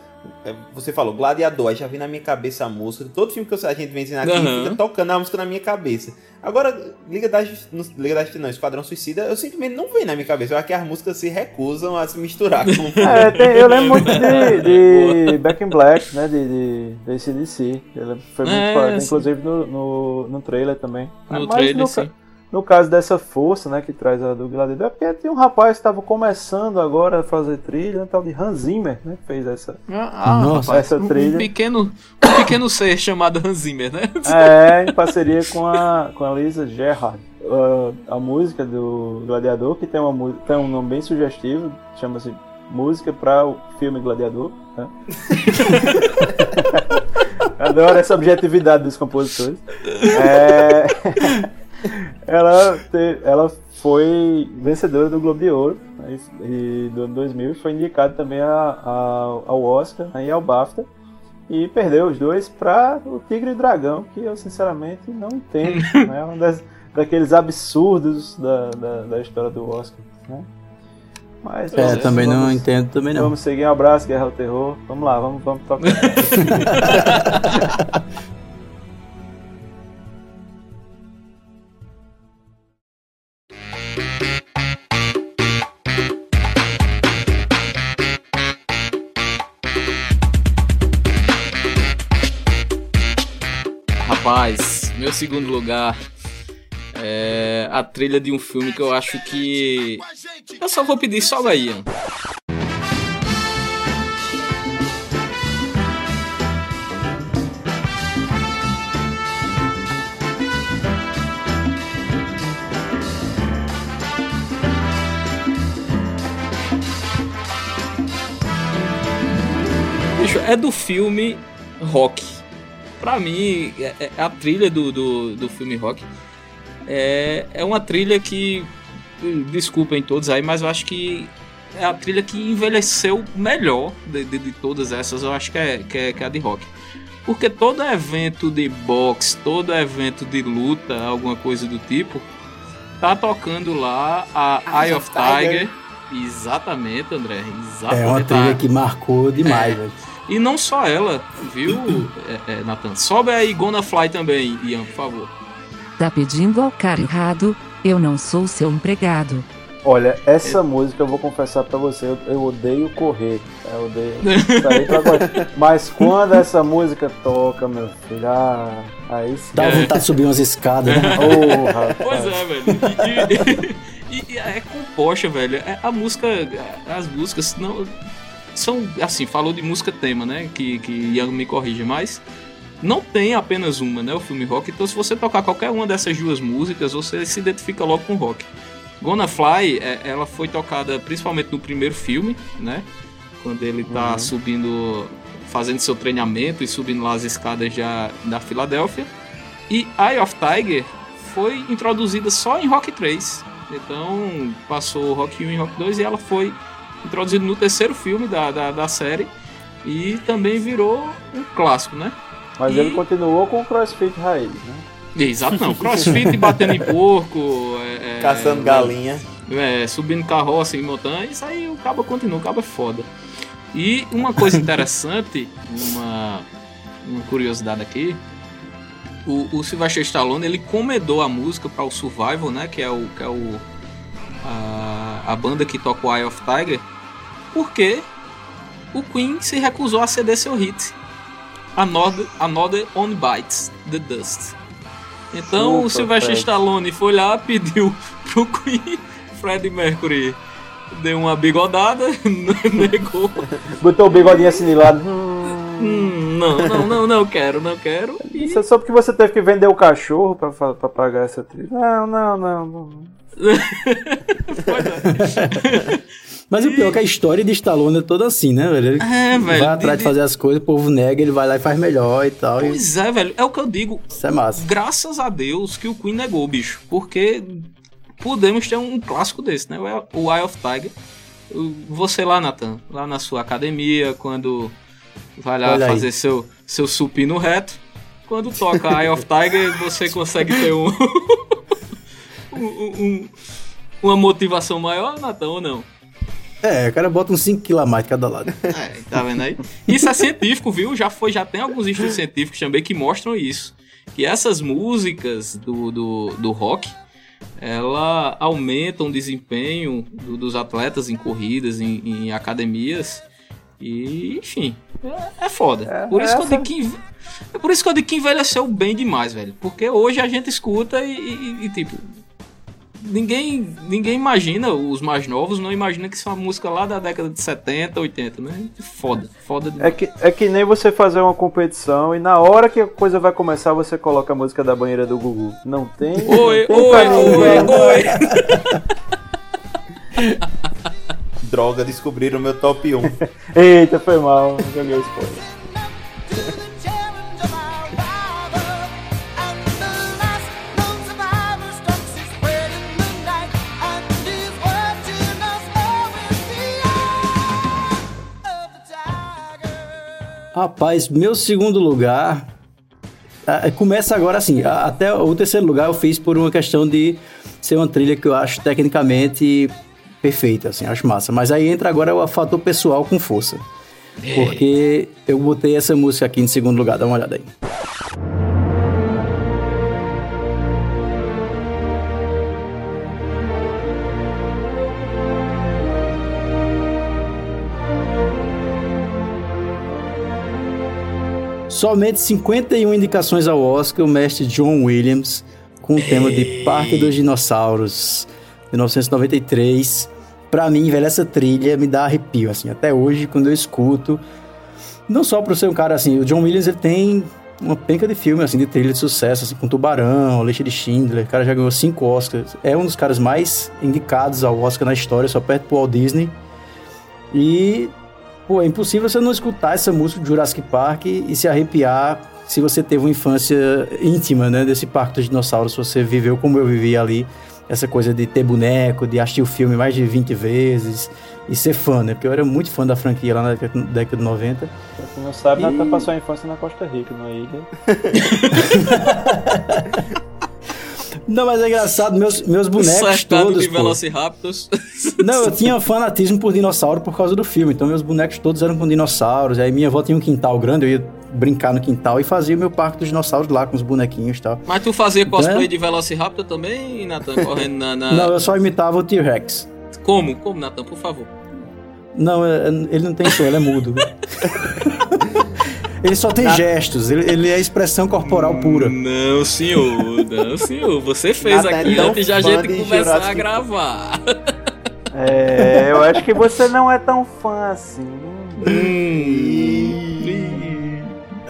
Você falou Gladiador, aí já vem na minha cabeça a música. Todo filme que a gente vem ensinar aqui Aham. fica tocando a música na minha cabeça. Agora, Liga da Justiça, Liga da Justiça não, Esquadrão Suicida, eu simplesmente não vem na minha cabeça. Eu acho que as músicas se recusam a se misturar com o. É, tem- eu lembro muito de, de Back in Black, né? De, de, de ACDC. Ele foi muito É, forte, sim. inclusive no, no, no trailer também. No Mas trailer, no, sim. No caso dessa força, né, que traz a do Gladiador, é porque tem um rapaz que estava começando agora a fazer trilha, um tal de Hans Zimmer, né? Que fez essa. Ah, Nossa, essa trilha. Um pequeno, um pequeno ser chamado Hans Zimmer, né? É, em parceria com a, com a Lisa Gerhard. Ah, a música do Gladiador, que tem, uma, tem um nome bem sugestivo, chama-se Música para o filme Gladiador. Né? Adoro essa objetividade dos compositores. É, ela, te- ela foi vencedora do Globo de Ouro né, e, do ano 2000 e foi indicada também a, a- ao Oscar né, e ao BAFTA e perdeu os dois para o Tigre e o Dragão, que eu sinceramente não entendo. né? Um das, daqueles absurdos da, da, da história do Oscar. Né? Mas É, vamos- também não entendo, também não. Vamos seguir um abraço, Guerra ao Terror. Vamos lá, vamos, vamos tocar. Rapaz, meu segundo lugar é a trilha de um filme que eu acho que. Eu só vou pedir só a Bicho, é do filme Rock. Pra mim, é- é a trilha do, do, do filme Rock é, é uma trilha que. Desculpem todos aí, mas eu acho que é a trilha que envelheceu melhor de, de, de todas essas. Eu acho que é, que, é, que é a de rock. Porque todo evento de boxe, todo evento de luta, alguma coisa do tipo, tá tocando lá a Eye of Tiger. Exatamente, André. Exatamente. É uma trilha que marcou demais, velho. E não só ela, viu, é, é, Nathan? Sobe aí Gonna Fly também, Ian, por favor. Tá pedindo ao cara errado, eu não sou seu empregado. Olha, essa música eu vou confessar pra você, eu, eu odeio correr. Eu odeio sair pra correr. Mas quando essa música toca, meu filho, ah, aí sim. Dá vontade de subir umas escadas, né? Oh, rapaz. Pois é, velho. E, e- e é composta, velho. É, a música, as músicas não são assim, falou de música tema, né? Que que Ian me corrige, mas não tem apenas uma, né? O filme rock. Então, se você tocar qualquer uma dessas duas músicas, você se identifica logo com rock. Gonna Fly, é, ela foi tocada principalmente no primeiro filme, né? Quando ele tá subindo, fazendo seu treinamento e subindo lá as escadas já da Filadélfia. E Eye of Tiger foi introduzida só em Rock 3. Então passou Rock 1 e Rock 2 e ela foi introduzida no terceiro filme da, da, da série. E também virou um clássico, né? Mas E- ele continuou com o crossfit raiz, né? Exato, não. Crossfit batendo em porco. é, é, Caçando galinha. é, subindo carroça em montanha, isso aí o cabo continua, o cabo é foda. E uma coisa interessante, uma, uma curiosidade aqui, o, o Sylvester Stallone ele comendou a música para o Survival, né, que é o que é o a, a banda que toca o Eye of Tiger, porque o Queen se recusou a ceder seu hit, Another, Another On Bites the Dust. Então o Chupa, Sylvester Fred. Stallone foi lá, pediu pro Queen, Freddie Mercury deu uma bigodada, negou. Botou o bigodinho assim de lado. Hum, Hum, não, não, não, não quero, não quero. E isso é só porque você teve que vender o cachorro pra pagar essa trilha. Não, não, não. não. Pois é. Mas o pior é que a história de Stallone é toda assim, né, velho? Ele É, velho, vai atrás de- de fazer as coisas, o povo nega, ele vai lá e faz melhor e tal. E Pois é, velho, é o que eu digo. isso é massa. Graças a Deus que o Queen negou, bicho. Porque podemos ter um clássico desse, né? O Eye of Tiger. Você lá, Nathan, lá na sua academia, quando vai lá Olha aí. fazer seu, seu supino reto. Quando toca Eye of Tiger, você consegue ter um, um- um- uma motivação maior, Nathan, ou não? É, o cara bota uns 5 kg a mais de cada lado. É, tá vendo aí? Isso é científico, viu? Já foi, já tem alguns estudos científicos também que mostram isso. Que essas músicas do, do, do rock, ela aumentam o desempenho do- dos atletas em corridas, em, em academias. E, enfim, é, é foda. É, por, isso que eu essa- digo que, enve- é por isso que eu digo que envelheceu bem demais, velho. Porque hoje a gente escuta e, e- e, tipo. Ninguém, ninguém imagina, os mais novos não imaginam que isso é uma música lá da década de 70, 80, né? Foda, foda demais. É que, é que nem você fazer uma competição e na hora que a coisa vai começar você coloca a música da banheira do Gugu. Não tem. Oi, não tem oi, oi, oi. Droga, descobriram o meu top 1. Eita, foi mal. Joguei o spoiler. Rapaz, meu segundo lugar. Começa agora assim. Até o terceiro lugar eu fiz por uma questão de ser uma trilha que eu acho tecnicamente perfeita, assim, acho massa. Mas aí entra agora o fator pessoal com força. Porque eu botei essa música aqui em segundo lugar, dá uma olhada aí. Somente 51 indicações ao Oscar, o mestre John Williams, com o tema de Parque dos Dinossauros, 1993. Pra mim, velho, essa trilha me dá arrepio, assim, até hoje, quando eu escuto. Não só por ser um cara, assim, o John Williams, ele tem uma penca de filme, assim, de trilha de sucesso, assim, com Tubarão, Lista de Schindler, o cara já ganhou cinco Oscars. É um dos caras mais indicados ao Oscar na história, só perto do Walt Disney. E Pô, é impossível você não escutar essa música de Jurassic Park e se arrepiar se você teve uma infância íntima, né, desse parque dos dinossauros, se você viveu como eu vivi ali, essa coisa de ter boneco, de assistir o filme mais de 20 vezes e ser fã, né, porque eu era muito fã da franquia lá na década década de 90. Pra quem não sabe, E- Natan passou a infância na Costa Rica, numa ilha. Não, mas é engraçado, meus, meus bonecos todos, de pô. Velociraptors. Não, eu tinha fanatismo por dinossauro por causa do filme. Então meus bonecos todos eram com dinossauros. Aí minha avó tinha um quintal grande, eu ia brincar no quintal e fazia o meu parque dos dinossauros lá com os bonequinhos e tal. Mas tu fazia cosplay É. de Velociraptor também, Nathan? Correndo na. na- Não, eu só imitava o T-Rex. Como? Como, Nathan? Por favor. Não, é- ele não tem som, ele é mudo. ele só tem gestos, ele, ele é expressão corporal pura. Não, senhor. Não, senhor. Você fez é aqui tão antes de a gente de começar Jurassic a gravar. É, eu acho que você não é tão fã assim.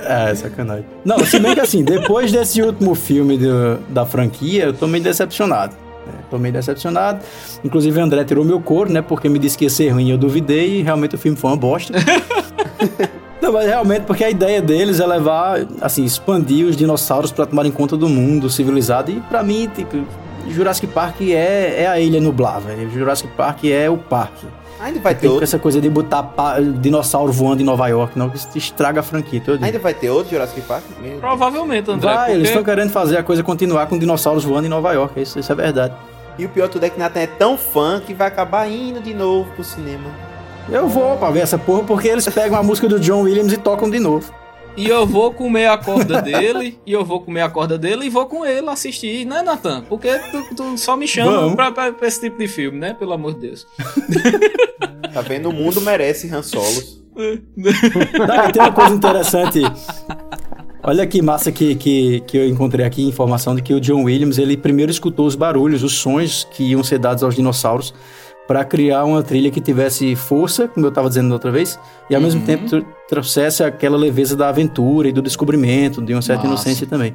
É, sacanagem. Não, se bem que assim, depois desse último filme do- da franquia, eu tô meio decepcionado. né? Tô meio decepcionado. Inclusive, o André tirou meu couro, né? Porque me disse que ia ser ruim e eu duvidei e realmente o filme foi uma bosta. Não, mas realmente, porque a ideia deles é levar, assim, expandir os dinossauros pra tomarem conta do mundo civilizado. E pra mim, tipo, Jurassic Park é, é a ilha nublar, velho. Jurassic Park é o parque. Ainda vai ter Tem outro. essa coisa de botar pa- dinossauro voando em Nova York, não, que isso estraga a franquia toda. Ainda vai ter outro Jurassic Park? Meu Deus. Provavelmente, André. Vai, eles porque- estão querendo fazer a coisa continuar com dinossauros voando em Nova York, isso, isso é verdade. E o pior tudo é que Nathan é tão fã que vai acabar indo de novo pro cinema. Eu vou pra ver essa porra porque eles pegam a música do John Williams e tocam de novo. E eu vou comer a corda dele, e eu vou comer a corda dele e vou com ele assistir, né, Nathan? Porque tu, tu só me chama pra, pra- pra esse tipo de filme, né? Pelo amor de Deus. Tá vendo? O mundo merece Han Solos. Tá, e tem uma coisa interessante. Olha que massa que, que, que eu encontrei aqui, informação de que o John Williams, ele primeiro escutou os barulhos, os sons que iam ser dados aos dinossauros para criar uma trilha que tivesse força, como eu estava dizendo da outra vez, e ao mesmo tempo tr- trouxesse aquela leveza da aventura e do descobrimento, de uma certa Massa. inocência também.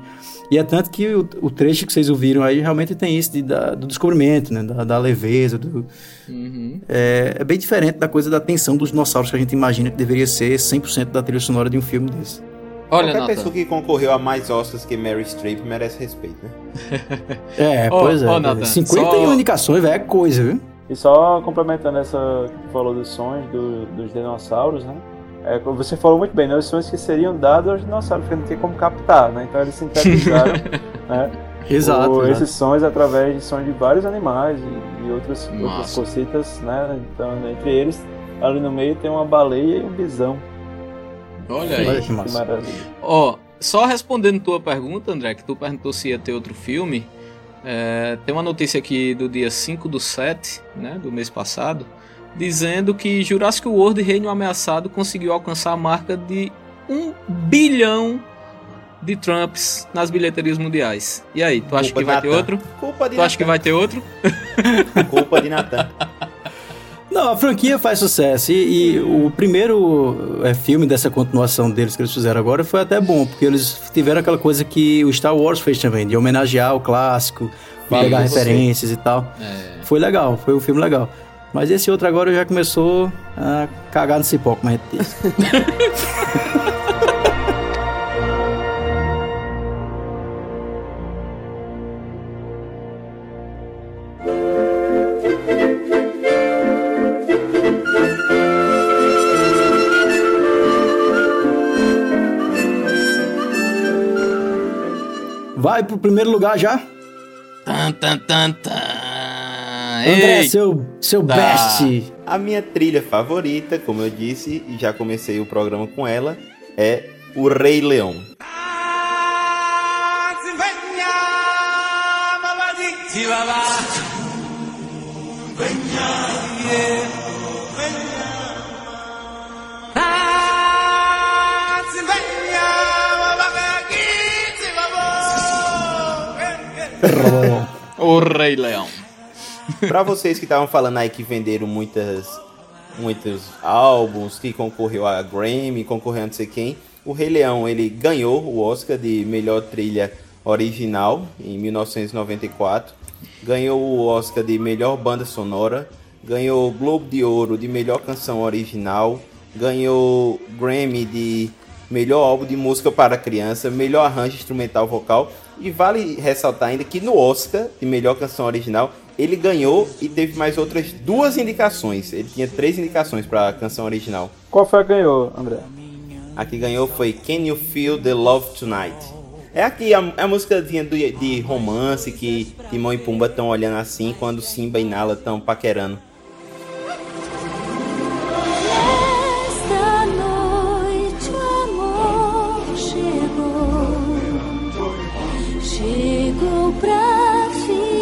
E é tanto que o, o trecho que vocês ouviram aí realmente tem isso de, da- do descobrimento, né? Da, da leveza, do, Uhum. é, é bem diferente da coisa da tensão dos dinossauros que a gente imagina que deveria ser 100% da trilha sonora de um filme desse. Olha, Qualquer Nathan. pessoa que concorreu a mais Oscars que Mary Streep merece respeito, né? É, pois é. Nathan, 51 só- indicações, velho, é coisa, viu? E só complementando essa que falou dos sons do- dos dinossauros, né? É, você falou muito bem, né? Os sons que seriam dados aos dinossauros, porque não tinha como captar, né? Então eles sintetizaram, né? Exato, o- esses sons através de sons de vários animais e, e outras, outras cositas, né? Então, entre eles, ali no meio tem uma baleia e um bisão. Olha aí. Olha que maravilha. Ó, só respondendo tua pergunta, André, que tu perguntou se ia ter outro filme. É, tem uma notícia aqui do dia 5 do 7, né, do mês passado, dizendo que Jurassic World Reino Ameaçado conseguiu alcançar a marca de 1 bilhão de Trumps nas bilheterias mundiais. E aí, tu acha Culpa que vai ter outro? Culpa de Tu acha que vai ter outro? Culpa de Natan. Não, a franquia faz sucesso. E, e o primeiro é, filme dessa continuação deles que eles fizeram agora foi até bom, porque eles tiveram aquela coisa que o Star Wars fez também, de homenagear o clássico, Fala pegar referências e tal. É. Foi legal, foi um filme legal. Mas esse outro agora já começou a cagar no cipó, como a gente diz. Vai pro primeiro lugar já? Tan, tan, tan, tan. André, Ei, seu, seu Tá. best. A minha trilha favorita, como eu disse, e já comecei o programa com ela, é O Rei Leão. o Rei Leão. Pra vocês que estavam falando aí que venderam muitas, muitos álbuns, que concorreu a Grammy, concorreu a não sei quem, o Rei Leão ele ganhou o Oscar de melhor trilha original em 1994, ganhou o Oscar de melhor banda sonora, ganhou o Globo de Ouro de melhor canção original, ganhou Grammy de melhor álbum de música para criança, melhor arranjo instrumental vocal e vale ressaltar ainda que no Oscar de melhor canção original ele ganhou e teve mais outras duas indicações. Ele tinha três indicações para canção original. Qual foi a que ganhou, André? A que ganhou foi Can You Feel the Love Tonight? É aqui a, a do- de romance que Timão e Pumba estão olhando assim quando Simba e Nala estão paquerando. Chegou pra ficar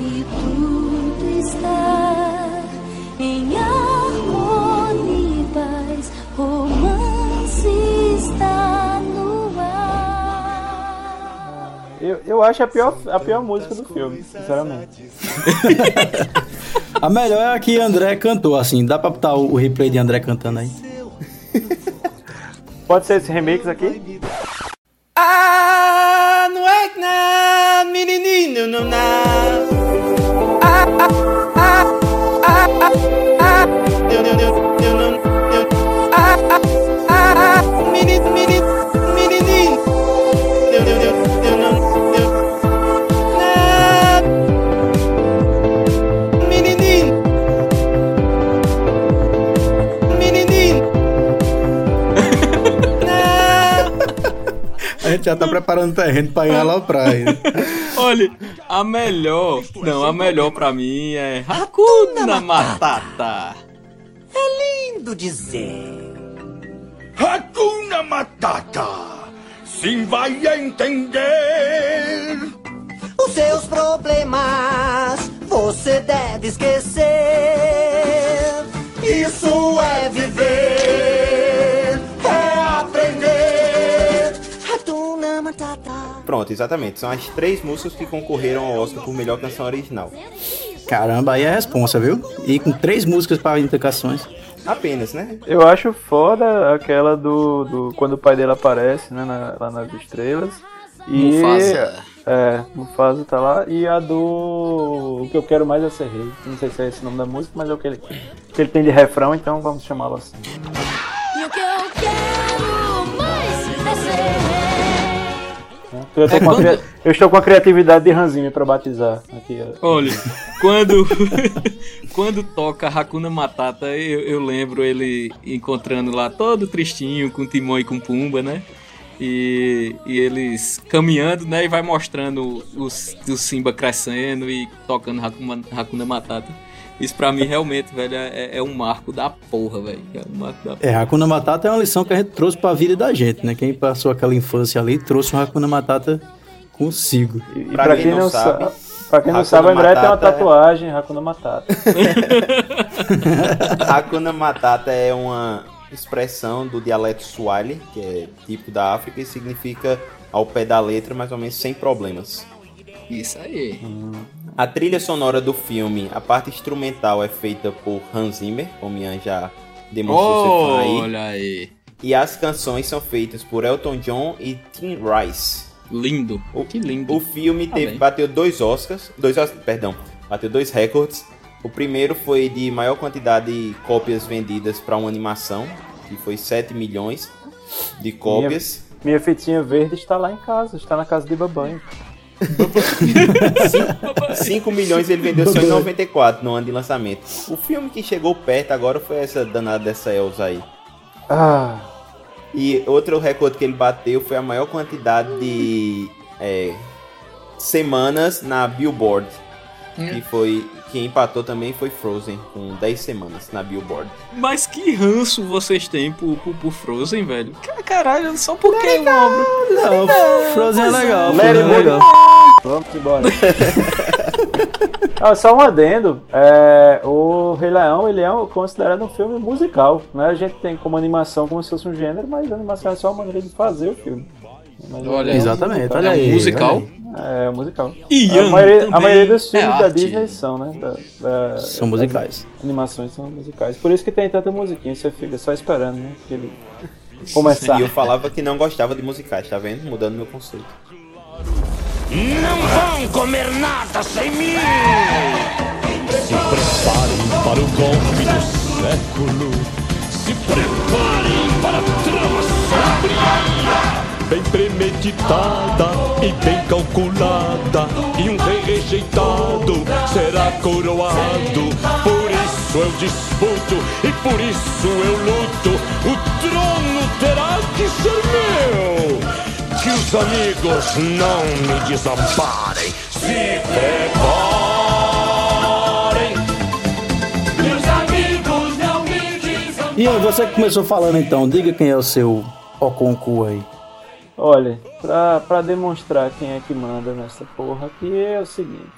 e tudo está em harmonia e paz. Romance está no ar. Eu, eu acho a pior, a pior música do filme, sinceramente. A melhor é a que André cantou, assim. Dá pra botar o, o replay de André cantando aí? Pode ser esse remix aqui? Ah, não é gente já tá preparando o terreno pra ir lá pra praia. Olha, a melhor. Não, a melhor pra mim é Hakuna Matata. lindo dizer. Hakuna Matata. Sim, vai entender. Os seus problemas você deve esquecer. Pronto, exatamente. São as três músicas que concorreram ao Oscar por melhor canção original. Caramba, aí é a responsa, viu? E com três músicas para indicações. Apenas, né? Eu acho foda aquela do, do quando o pai dele aparece, né, na- lá nas estrelas. E, Mufasa. É, Mufasa tá lá. E a do O que eu quero mais é ser rei. Não sei se é esse o nome da música, mas é o que ele, que ele tem de refrão, então vamos chamá-lo assim. Eu, tô É quando- cria- eu estou com a criatividade de Ranzinho pra batizar aqui. Olha, quando quando toca Hakuna Matata, eu, eu lembro ele encontrando lá todo tristinho com Timão e com Pumba, né? E, e eles caminhando, né? E vai mostrando os, o Simba crescendo e tocando Hakuna, Hakuna Matata. Isso pra mim, realmente, velho, é, é um marco da porra, velho. É um marco da É, Hakuna Matata é uma lição que a gente trouxe pra vida da gente, né? Quem passou aquela infância ali trouxe o Hakuna Matata consigo. E pra, quem, não sabe, pra quem não Hakuna sabe, o André tem uma é- tatuagem, Hakuna Matata. Hakuna Matata é uma expressão do dialeto Swahili, que é tipo da África, e significa ao pé da letra, mais ou menos sem problemas. Isso aí. A trilha sonora do filme, a parte instrumental é feita por Hans Zimmer, como Ian já demonstrou fã aí. Olha aí. E as canções são feitas por Elton John e Tim Rice. Lindo. O, que lindo. O filme Tá teve, bateu dois Oscars, dois Oscars, perdão, bateu dois recordes. O primeiro foi de maior quantidade de cópias vendidas para uma animação, que foi 7 milhões de cópias. Minha fitinha verde está lá em casa, está na casa de babanho. 5 milhões ele vendeu só em 94, no ano de lançamento. O filme que chegou perto agora foi essa danada dessa Elsa aí. Ah, E outro recorde que ele bateu foi a maior quantidade de é, semanas na Billboard. Que foi. Quem empatou também foi Frozen, com 10 semanas na Billboard. Mas que ranço vocês têm por, por, por Frozen, velho? Ca- Caralho, só porque é uma obra. Não, Frozen é legal, Frozen it é legal. Vamos embora. Ah, só um adendo. É, o Rei Leão ele é considerado um filme musical. Né? A gente tem como animação como se fosse um gênero, mas a animação é só uma maneira de fazer o filme. Mas Olha, é um Exatamente, musical. olha É um aí. musical? olha aí. É musical. Ian a, maioria, a maioria dos é filmes da arte. Disney são, né? Da- da- São musicais. Animações são musicais. Por isso que tem tanta musiquinha, você fica só esperando, né? Que ele começar. E eu falava que não gostava de musicais, tá vendo? Mudando meu conceito. Não vão comer nada sem mim! Se preparem para o golpe do século. Se preparem para a trama sombria. Bem premeditada e bem calculada. E um rei rejeitado será coroado. Por isso eu disputo e por isso eu luto. O trono terá que ser meu. Que os amigos não me desamparem. Se preparem. Meus amigos não me desamparem. E você que começou falando então, diga quem é o seu Oconcu aí. Olha, pra, pra demonstrar quem é que manda nessa porra aqui é o seguinte.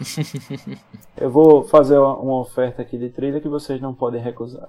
eu vou fazer uma, uma oferta aqui de trilha que vocês não podem recusar.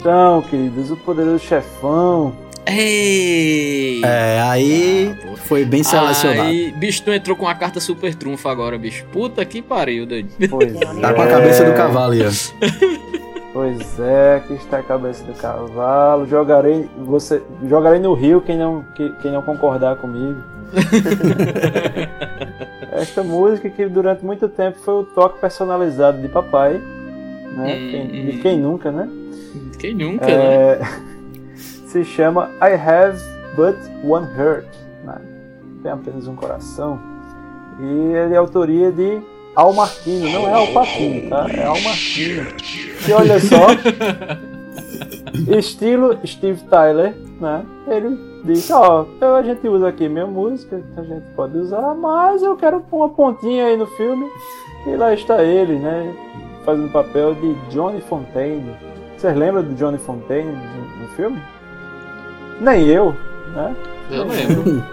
Então, queridos, o poderoso chefão. Ei! É, aí foi bem selecionado. Aí, bicho, tu entrou com a carta super trunfo agora, bicho. Puta que pariu, doido. Pois Tá com a é. cabeça do cavalo aí, ó. Pois é, aqui está a cabeça do cavalo. Jogarei, você, jogarei no rio quem não, que- quem não concordar comigo. Esta música que durante muito tempo foi o toque personalizado de papai. Né? Hum, Quem- hum. de quem nunca, né? Quem nunca, né? É, se chama I Have But One Heart. Né? Tem apenas um coração. E ele é autoria de Al Martino, não é Al Pacino, tá? É Al Martino. E olha só, estilo Steve Tyler, né? Ele disse, ó, então a gente usa aqui minha música, a gente pode usar, mas eu quero pôr uma pontinha aí no filme. E lá está ele, né? Fazendo o papel de Johnny Fontaine. Vocês lembram do Johnny Fontaine no, filme? Nem eu, né? Eu lembro.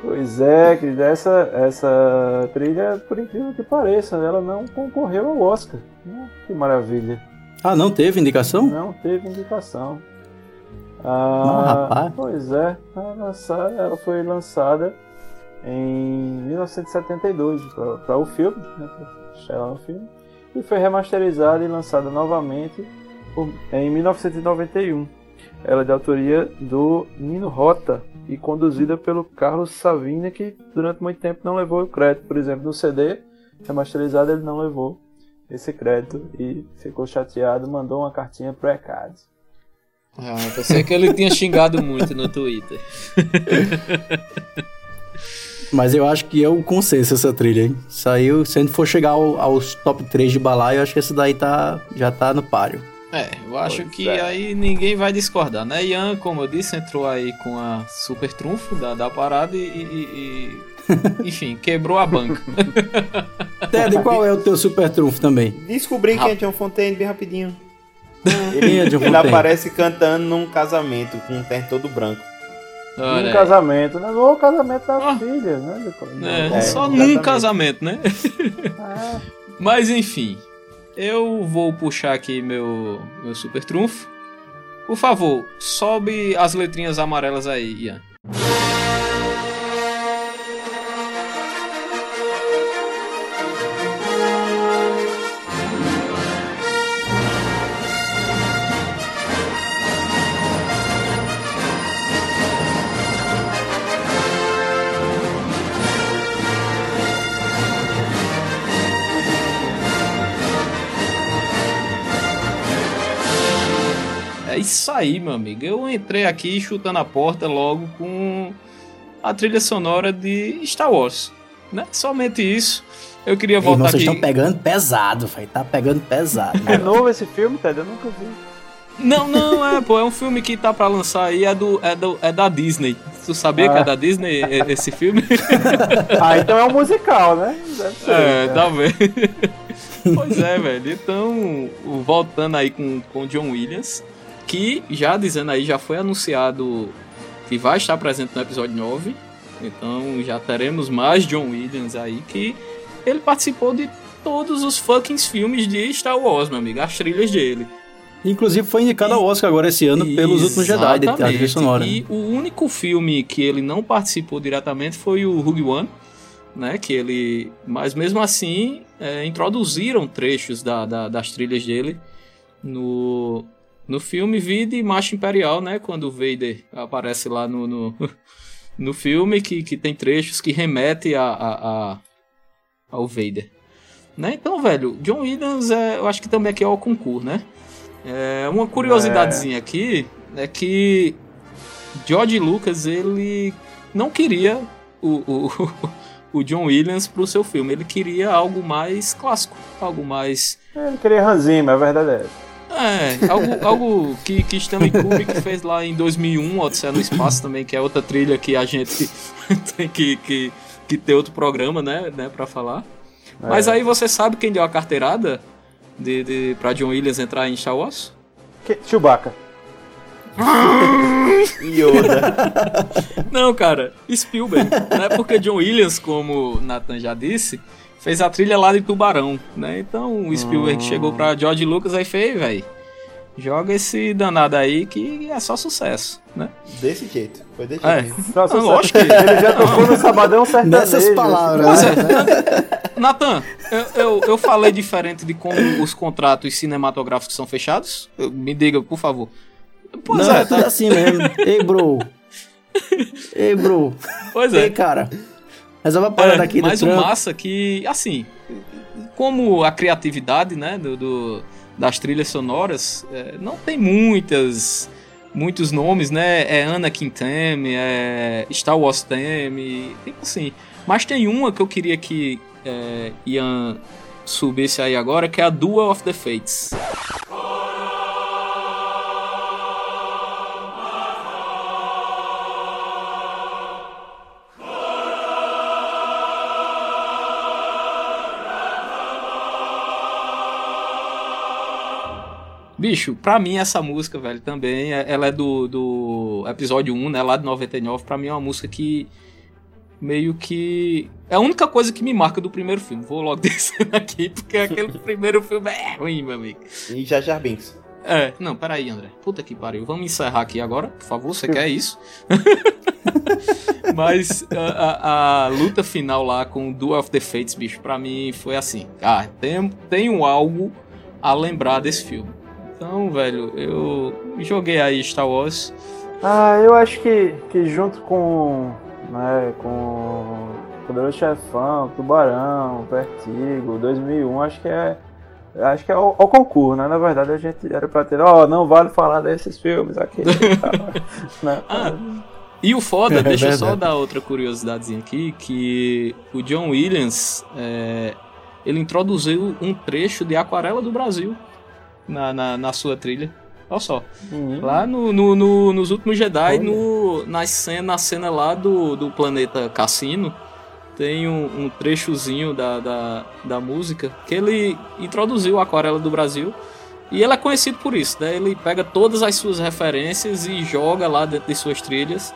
Pois é, que essa, essa trilha, por incrível que pareça, ela não concorreu ao Oscar. Né? Que maravilha. Ah, não teve indicação? Não teve indicação. Não, Ah, rapaz. Pois é, ela, lançada- ela foi lançada em 1972 para o filme, né, estrelar no filme, e foi remasterizada e lançada novamente por- em 1991. Ela é de autoria do Nino Rota e conduzida pelo Carlos Savina, que durante muito tempo não levou o crédito. Por exemplo, no CD remasterizado ele não levou esse crédito e ficou chateado, mandou uma cartinha pro ECAD. Ah, pensei que ele tinha xingado muito no Twitter. Mas eu acho que é o consenso essa trilha, hein? Saiu, se a gente for chegar ao- aos top 3 de balaio, eu acho que essa daí tá, já tá no páreo. É, eu acho Pois que é. aí ninguém vai discordar, né? Ian, como eu disse, entrou aí com a super trunfo da, da parada e, e- e- Enfim, quebrou a banca. Ted, qual é o teu super trunfo também? Descobri quem é John Fontaine bem rapidinho. Quem é John Ele aparece cantando num casamento com um terno todo branco. Num Olha aí. casamento, né? No casamento da Ah. filha, né? É, É, só exatamente. num casamento, né? Ah, Mas enfim, eu vou puxar aqui meu, meu super trunfo. Por favor, sobe as letrinhas amarelas aí, Ian. É isso aí, meu amigo. Eu entrei aqui chutando a porta logo com a trilha sonora de Star Wars. Né? Somente isso. Eu queria Irmão, voltar vocês aqui. estão pegando pesado, velho. Tá pegando pesado. é novo esse filme, Ted? Eu nunca vi. Não, não, é, pô, é um filme que tá pra lançar aí, é, do, é, do, é da Disney. Tu sabia que é Ah. da Disney esse filme? Ah, então é um musical, né? Deve ser. É, né? tá vendo? pois é, velho. Então, o- voltando aí com com John Williams, que já dizendo aí, já foi anunciado que vai estar presente no episódio 9. Então já teremos mais John Williams aí, que ele participou de todos os fucking filmes de Star Wars, meu amigo, as trilhas dele. Inclusive foi indicado ao Oscar agora esse ano pelos últimos Jedi, trilha Exatamente. sonora. E o único filme que ele não participou diretamente foi o Rogue One, né? Que ele, mas mesmo assim é, introduziram trechos da, da- das trilhas dele no no filme Vida Marcha Imperial, né? Quando o Vader aparece lá no, no, no filme que, que tem trechos que remetem a, a, a- ao Vader. Né? Então, velho, John Williams, é, eu acho que também aqui é o concurso, né? É, uma curiosidadezinha aqui é que George Lucas ele não queria o, o, o John Williams pro seu filme, ele queria algo mais clássico, algo mais Ele queria Hans Zimmer, a verdade é. É, algo, algo que, que Stanley Kubrick fez lá em 2001, Odisseia no Espaço também, que é outra trilha que a gente tem que, que, que ter outro programa, né, né pra falar. Mas É. aí você sabe quem deu a carteirada de, de, pra John Williams entrar em Star Wars? Que- Chewbacca. Yoda. Não, cara, Spielberg, né? Porque John Williams, como o Nathan já disse, fez a trilha lá de Tubarão, né? Então o Spielberg chegou pra George Lucas aí fez, velho, joga esse danado aí que é só sucesso, né? Desse jeito. Foi desse É, jeito. Nossa, Ah, lógico que- Ele já tocou no Sabadão Sertanejo. Nessas palavras, Pois né? é, Nathan, eu, eu, eu falei diferente de como os contratos cinematográficos são fechados? Me diga, por favor. Pois Não, é, tá assim mesmo. Ei, bro. Ei, bro. Pois Ei, é. cara. Resolve a parada É, aqui mas o massa que, assim, como a criatividade, né, do, do- das trilhas sonoras, é, não tem muitas, muitos nomes, né, é Anakin Theme, é Star Wars Theme, tipo assim. Mas tem uma que eu queria que é, Ian subisse aí agora, que é a Duel of the Fates. Bicho, pra mim essa música, velho, também, é- ela é do, do episódio 1, né, lá de 99, pra mim é uma música que meio que. É a única coisa que me marca do primeiro filme. Vou logo descendo aqui, porque aquele primeiro filme é ruim, meu amigo. E Jar Jar Binks. É, não, peraí, André. Puta que pariu. Vamos encerrar aqui agora, por favor. Você quer isso? Mas a, a- a luta final lá com o Duel of the Fates, bicho, pra mim foi assim. Ah, tem, tenho algo a lembrar desse filme. Então, velho, eu joguei aí Star Wars. Ah, eu acho que, que junto com. Né, com. Poderoso Chefão, Tubarão, Vertigo, 2001, acho que é. Acho que é o, o concurso, né? Na verdade, a gente era pra ter. Ó, não vale falar desses filmes aqui. e né? E o foda, É deixa eu só dar outra curiosidadezinha aqui, que o John Williams, é, ele introduziu um trecho de Aquarela do Brasil na, na, na sua trilha. Olha só. Lá no, no- no- nos últimos Jedi, no, na, cena, na cena lá do, do planeta Cassino, tem um, um trechozinho da, da, da música que ele introduziu a Aquarela do Brasil. E ele é conhecido por isso, né? Ele pega todas as suas referências e joga lá dentro de suas trilhas.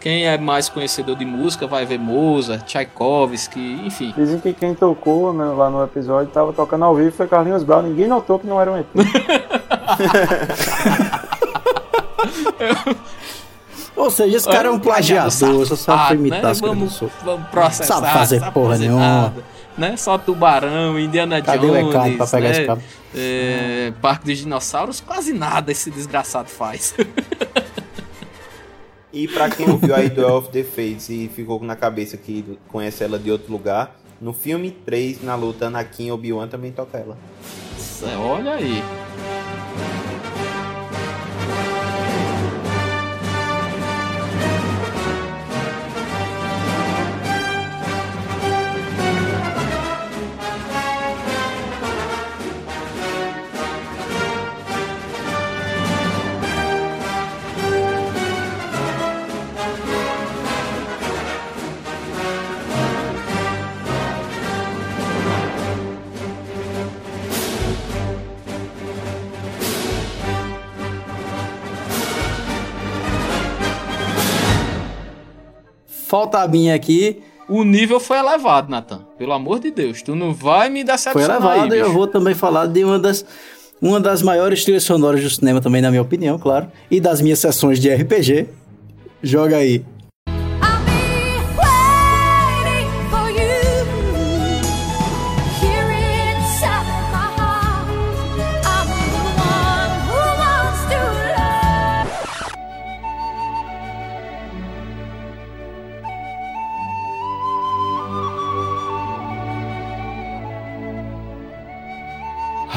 Quem é mais conhecedor de música vai ver Mozart, Tchaikovsky, enfim. Dizem que quem tocou né, lá no episódio tava tocando ao vivo foi Carlinhos Brown. Ninguém notou que não era um EP. Ou seja, esse cara é um plagiador, só sabe imitar né? as vamos, vamos processar. Sabe fazer sabe porra fazer nenhuma. nada, Né? Só Tubarão, Indiana Cadê o Jones, recado pra pegar né? esse cabo? É, Parque dos Dinossauros, quase nada esse desgraçado faz. E pra quem ouviu aí Duel of the Fates e ficou na cabeça que conhece ela de outro lugar, no filme 3, na luta Anakin e Obi-Wan também toca ela. Olha aí. Falta a minha aqui. O nível foi elevado, Nathan. Pelo amor de Deus, tu não vai me Foi decepcionar elevado aí, e eu vou também falar de uma das, uma das maiores trilhas sonoras do cinema também, na minha opinião, claro. E das minhas sessões de RPG. Joga aí.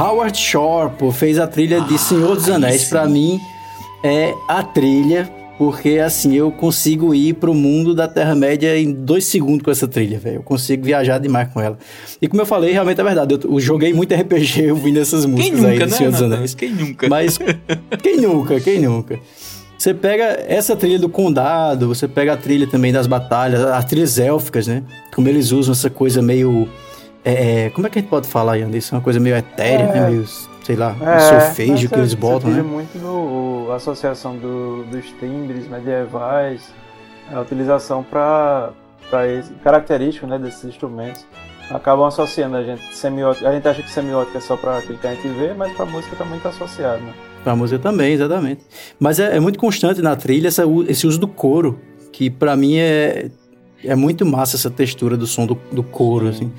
Howard Shore, pô, fez a trilha de Senhor dos Anéis. Pra mim, é a trilha, porque assim, eu consigo ir pro mundo da Terra-média em dois segundos com essa trilha, velho. Eu consigo viajar demais com ela. E como eu falei, realmente é verdade. Eu, eu joguei muito RPG ouvindo essas músicas aí nunca, do né, Senhor dos? Anéis. Quem nunca? Mas quem nunca, quem nunca? Você pega essa trilha do condado, você pega a trilha também das batalhas, as trilhas élficas, né? Como eles usam essa coisa meio. É, é, como é que a gente pode falar, Ian? Isso é uma coisa meio etérea, É. né? Meio, sei lá, É, solfejo mas que eles botam, né? muito no a associação do- dos timbres medievais, a utilização para características né, desses instrumentos. Acabam associando a gente semiótica. A gente acha que semiótica é só para aquilo que a gente vê, mas para música também está associado, né? Pra música também, exatamente. Mas é, é muito constante na trilha essa esse uso do coro, que pra mim é, é muito massa essa textura do som do, do coro, assim.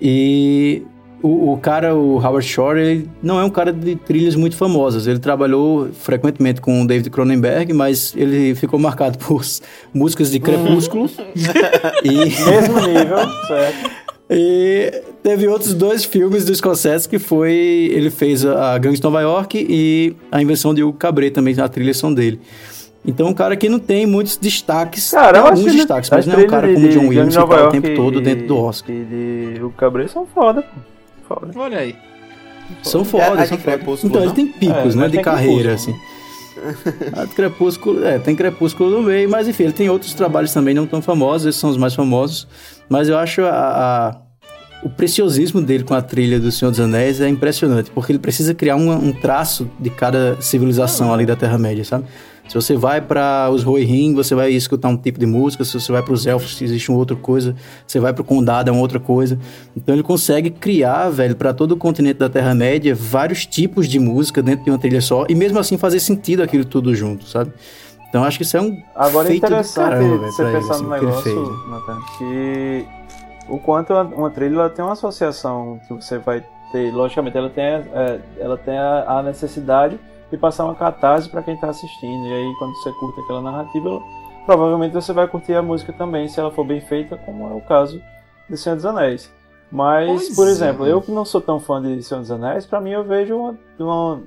E o, o cara, o Howard Shore, ele não é um cara de trilhas muito famosas. Ele trabalhou frequentemente com o David Cronenberg, mas ele ficou marcado por músicas de Crepúsculo. e... Mesmo nível, certo. E teve outros dois filmes do Scorsese que foi. Ele fez a Gangs de Nova York e a invenção de Hugo Cabret também, a trilha são dele. Então, um cara que não tem muitos destaques, Cara, tem alguns que destaques, as mas não é um cara como de- John Williams que tá o tempo todo dentro do Oscar. E de o Cabret são foda, pô. Foda. Olha aí. São É, fodas, a são. Crepúsculo, Então, eles não? têm picos, É, né, de tem carreira, assim. A de Crepúsculo, é, tem Crepúsculo no meio, mas enfim, ele tem outros trabalhos também não tão famosos, esses são os mais famosos. Mas eu acho a- a- o preciosismo dele com a trilha do Senhor dos Anéis é impressionante, porque ele precisa criar um, um traço de cada civilização ali da Terra-média, sabe? Se você vai para os Rohirrim, você vai escutar um tipo de música. Se você vai para os Elfos, existe uma outra coisa. Você vai para o Condado, é uma outra coisa. Então ele consegue criar, velho, para todo o continente da Terra-média, vários tipos de música dentro de uma trilha só. E mesmo assim fazer sentido aquilo tudo junto, sabe? Então acho que isso é um Agora é feito interessante caramba, você pensar assim, no negócio. Nathan, que o quanto uma- uma trilha ela tem uma associação que você vai ter, logicamente ela tem, é, ela tem a, a necessidade de passar uma catarse para quem está assistindo. E aí quando você curte aquela narrativa, provavelmente você vai curtir a música também, se ela for bem feita, como é o caso de Senhor dos Anéis. Mas, Pois por é. exemplo, eu que não sou tão fã de Senhor dos Anéis, para mim eu vejo uma, uma-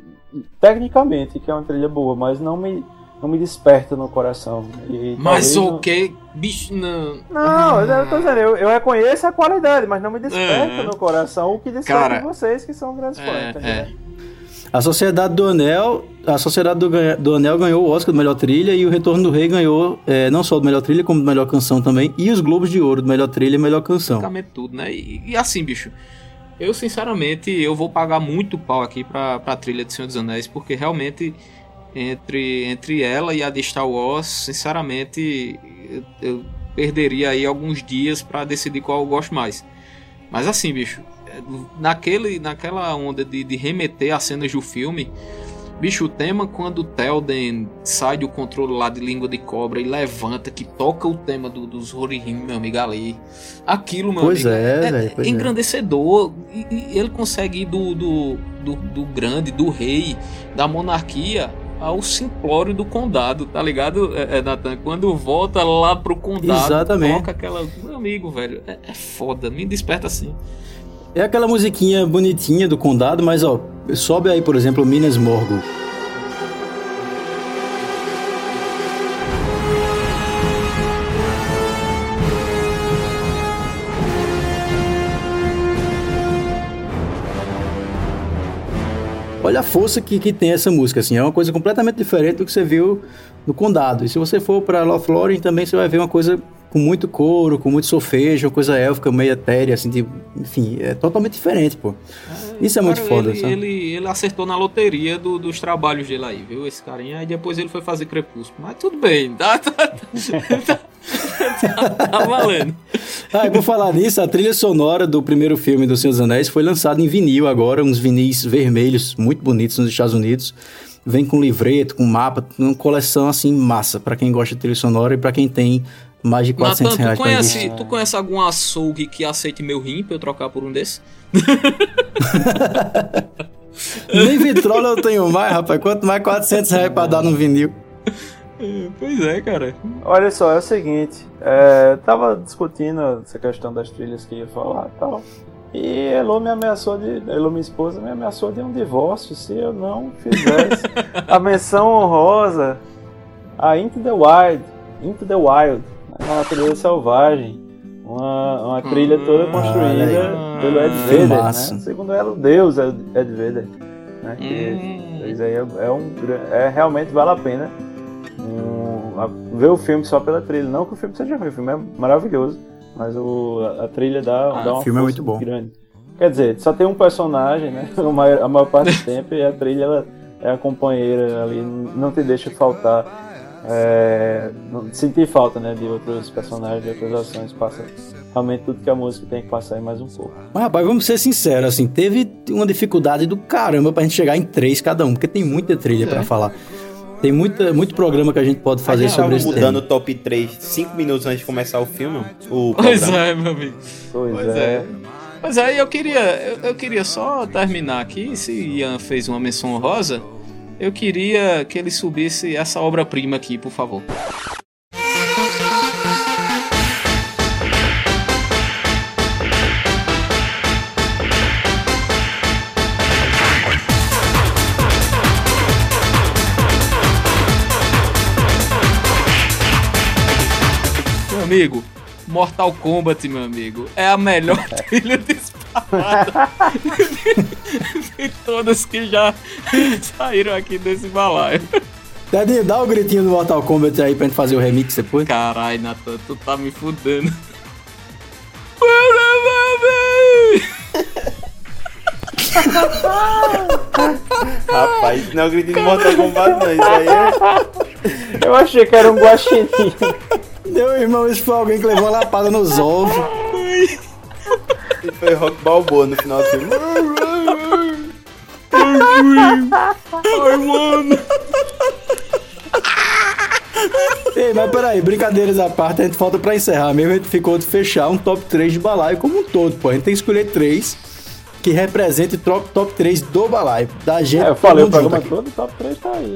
tecnicamente que é uma trilha boa, mas não me não me desperta no coração. E Mas o que? Bicho, não. não, eu tô dizendo, eu, eu reconheço a qualidade, mas não me desperta Uhum. no coração o que desperta Cara, vocês, que são grandes fãs, É, entendeu? é. A Sociedade do Anel, a Sociedade do, do Anel ganhou o Oscar do melhor trilha e o Retorno do Rei ganhou é, não só do melhor trilha, como do melhor canção também, e os Globos de Ouro do melhor trilha e melhor canção. Basicamente tudo, né? E, e assim, bicho, eu sinceramente eu vou pagar muito pau aqui pra, pra trilha de Senhor dos Anéis, porque realmente entre, entre ela e a de Star Wars, sinceramente, eu, eu perderia aí alguns dias pra decidir qual eu gosto mais. Mas assim, bicho, naquele, naquela onda de, de remeter às cenas do filme, bicho, o tema quando o Telden sai do controle lá de língua de cobra e levanta, que toca o tema do, dos Rohirrim, meu amigo, ali. Aquilo, meu Pois amigo, é, velho, pois é. engrandecedor. E, e ele consegue ir do, do, do, do grande, do rei, da monarquia ao simplório do condado, tá ligado, é, é, Nathan? Quando volta lá pro condado, Exatamente. toca aquela. Meu amigo, velho, é, é foda, me desperta assim. É aquela musiquinha bonitinha do condado, mas ó, sobe aí, por exemplo, Minas Morgul. Olha a força que, que tem essa música, assim, é uma coisa completamente diferente do que você viu no Condado. E se você for pra Lothlórien também você vai ver uma coisa com muito couro, com muito solfejo, uma coisa élfica, meio etérea, assim, de, enfim, é totalmente diferente, pô. Isso é muito Cara, foda, ele, sabe? ele, ele acertou na loteria do- dos trabalhos dele aí, viu? Esse carinha. Aí depois ele foi fazer Crepúsculo. Mas tudo bem, tá, tá, tá, tá, valendo. Ah, por falar nisso, a trilha sonora do primeiro filme do Senhor dos Anéis foi lançada em vinil agora, uns vinis vermelhos muito bonitos nos Estados Unidos. Vem com livreto, com mapa, uma coleção assim massa pra quem gosta de trilha sonora e pra quem tem mais de 400 Natan, tu reais pra conhece, tu conhece algum açougue que aceite meu rim pra eu trocar por um desse? Nem vitrola eu tenho mais, rapaz. Quanto mais 400 reais pra dar no vinil. Pois é, cara. Olha só, é o seguinte, é, eu tava discutindo essa questão das trilhas que ia falar e tal. E Elo me ameaçou de. Elo, minha esposa, me ameaçou de um divórcio se eu não fizesse a menção honrosa a Into the Wild. Into the Wild, a natureza selvagem. Uma, uma trilha toda construída aí. pelo Ed Vedder, né? Segundo ela, o deus Ed Ed Vedder. Né? Que Hum. isso aí é, é um, é realmente vale a pena um, a- ver o filme só pela trilha. Não que o filme seja ruim, o filme é maravilhoso, mas o, a, a trilha dá, Ah, dá o filme é muito bom. grande. Quer dizer, só tem um personagem, né? A maior, a maior parte do tempo, e a trilha ela é a companheira ali, não te deixa faltar. É, sentir falta né, de outros personagens, de outras ações, passa realmente tudo que a música tem que passar e mais um pouco. Mas, rapaz, vamos ser sinceros, assim, teve uma dificuldade do caramba pra gente chegar em três cada um, porque tem muita trilha pra falar. Tem muita, muito programa que a gente pode fazer sobre tava esse mudando o top 3 5 minutos antes de começar o filme. O Pois programa. é, meu amigo. Pois, Pois é. é. Mas aí eu queria, eu, eu queria só terminar aqui, se Ian fez uma menção honrosa, eu queria que ele subisse essa obra-prima aqui, por favor. Amigo, Mortal Kombat, meu amigo, é a melhor trilha disparada de todas que já saíram aqui desse balaio. Ted, dá o gritinho do Mortal Kombat aí pra gente fazer o remix depois. Caralho, Natan, tu tá me fudendo. Rapaz, não acredito em Mortal Kombat não, isso aí é... Eu achei que era um guaxinim. Meu irmão, isso foi alguém que levou uma lapada nos ovos. E foi rock balboa no final do filme. Ai, mano. Ei, mas peraí, brincadeiras à parte, a gente falta pra encerrar mesmo, a gente ficou de fechar um top 3 de balaio como um todo, pô. A gente tem que escolher três que representem o top, top 3 do balaio. Da gente. É, eu falei o programa todo, o top 3 tá aí.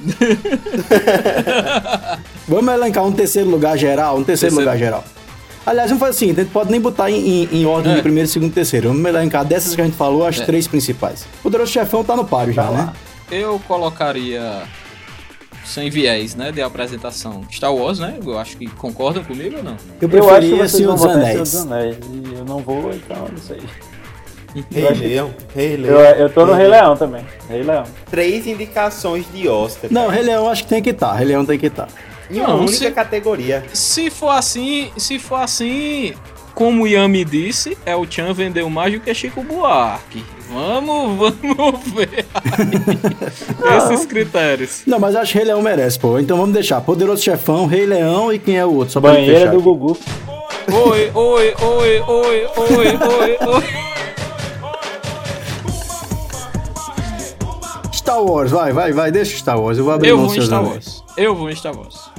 Vamos elencar um terceiro lugar geral, um terceiro, Terceiro. lugar geral. Aliás, vamos fazer assim, a gente pode nem botar em, em- em ordem É. de primeiro, segundo e terceiro. Vamos elencar dessas que a gente falou, as É. três principais. O Poderoso Chefão tá no páreo já, né? Eu colocaria sem viés, né, de apresentação. Star Wars, né? Eu acho que concordam comigo ou não? Eu Eu acho que preferia vocês Senhor dos Anéis. dos Anéis. E eu não vou, então não sei. Rei Leão, Rei Eu, Leão. eu tô no Rei Leão também. Rei Leão. Três indicações de Oscar. Não, Rei Leão acho que tem que estar. Rei Leão tem que estar. Em uma Não, única se- categoria. Se for assim, se for assim, como o me disse, é o Chan vendeu mais do que Chico Buarque. Vamos, vamos ver aí. esses critérios. Não, mas acho que Rei Leão merece, pô. Então vamos deixar. Poderoso Chefão, Rei Leão e quem é o outro? Só Banheira do. Gugu. Oi, oi, oi, oi, oi, oi, oi. Star Wars, vai, vai, vai, deixa o Star Wars. Eu vou abrir Eu mão vou em Star. Wars. Eu vou em Star Wars.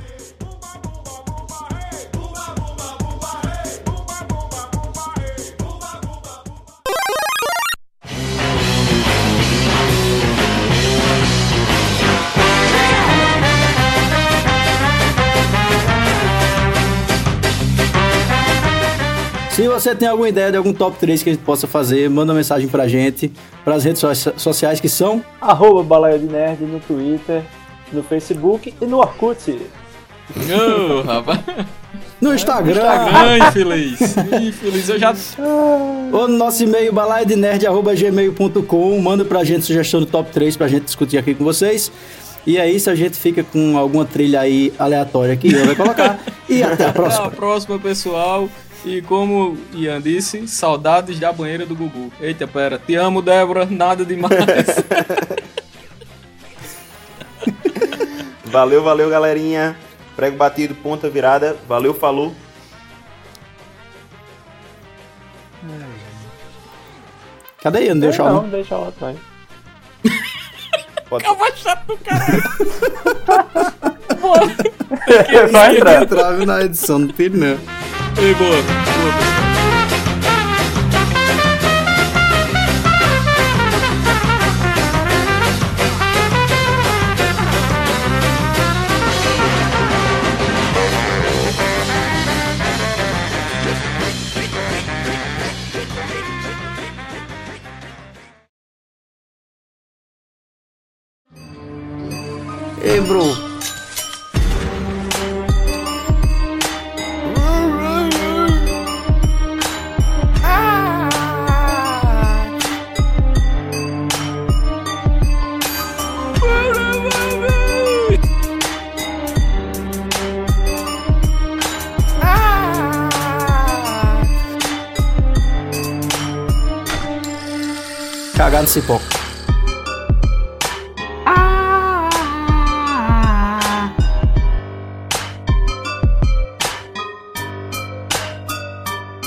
Se você tem alguma ideia de algum top 3 que a gente possa fazer, manda uma mensagem pra gente, pras redes so- sociais que são. Arroba Balaia de Nerd no Twitter, no Facebook e no Orkut. Ô, rapaz. No Instagram, Instagram, infeliz. Infeliz, eu já. ou no nosso e-mail balaiadenerd.gmail.com. Manda pra gente sugestão do top 3 pra gente discutir aqui com vocês. E aí, se a gente fica com alguma trilha aí aleatória que eu vai colocar. e até a Até a próxima. próxima, pessoal. E como Ian disse, saudades da banheira do Gugu. Eita, pera. Te amo, Débora. Nada demais. Valeu, valeu, galerinha. Prego batido, ponta virada. Valeu, falou. Cadê deu tchau, não, não? deixa lá atrás. Pode... Calma, chato do caralho. Vai entrar. Trave na edição do né? Ei, boa. boa. Ei, bro.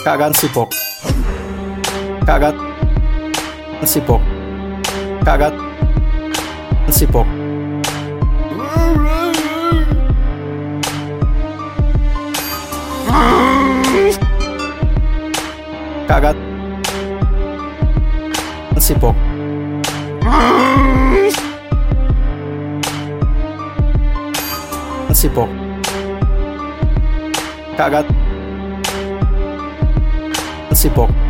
Cagar no cipó. Cagar no cipó. Cagar no cipó. Cagar si po. Kagat. Si po.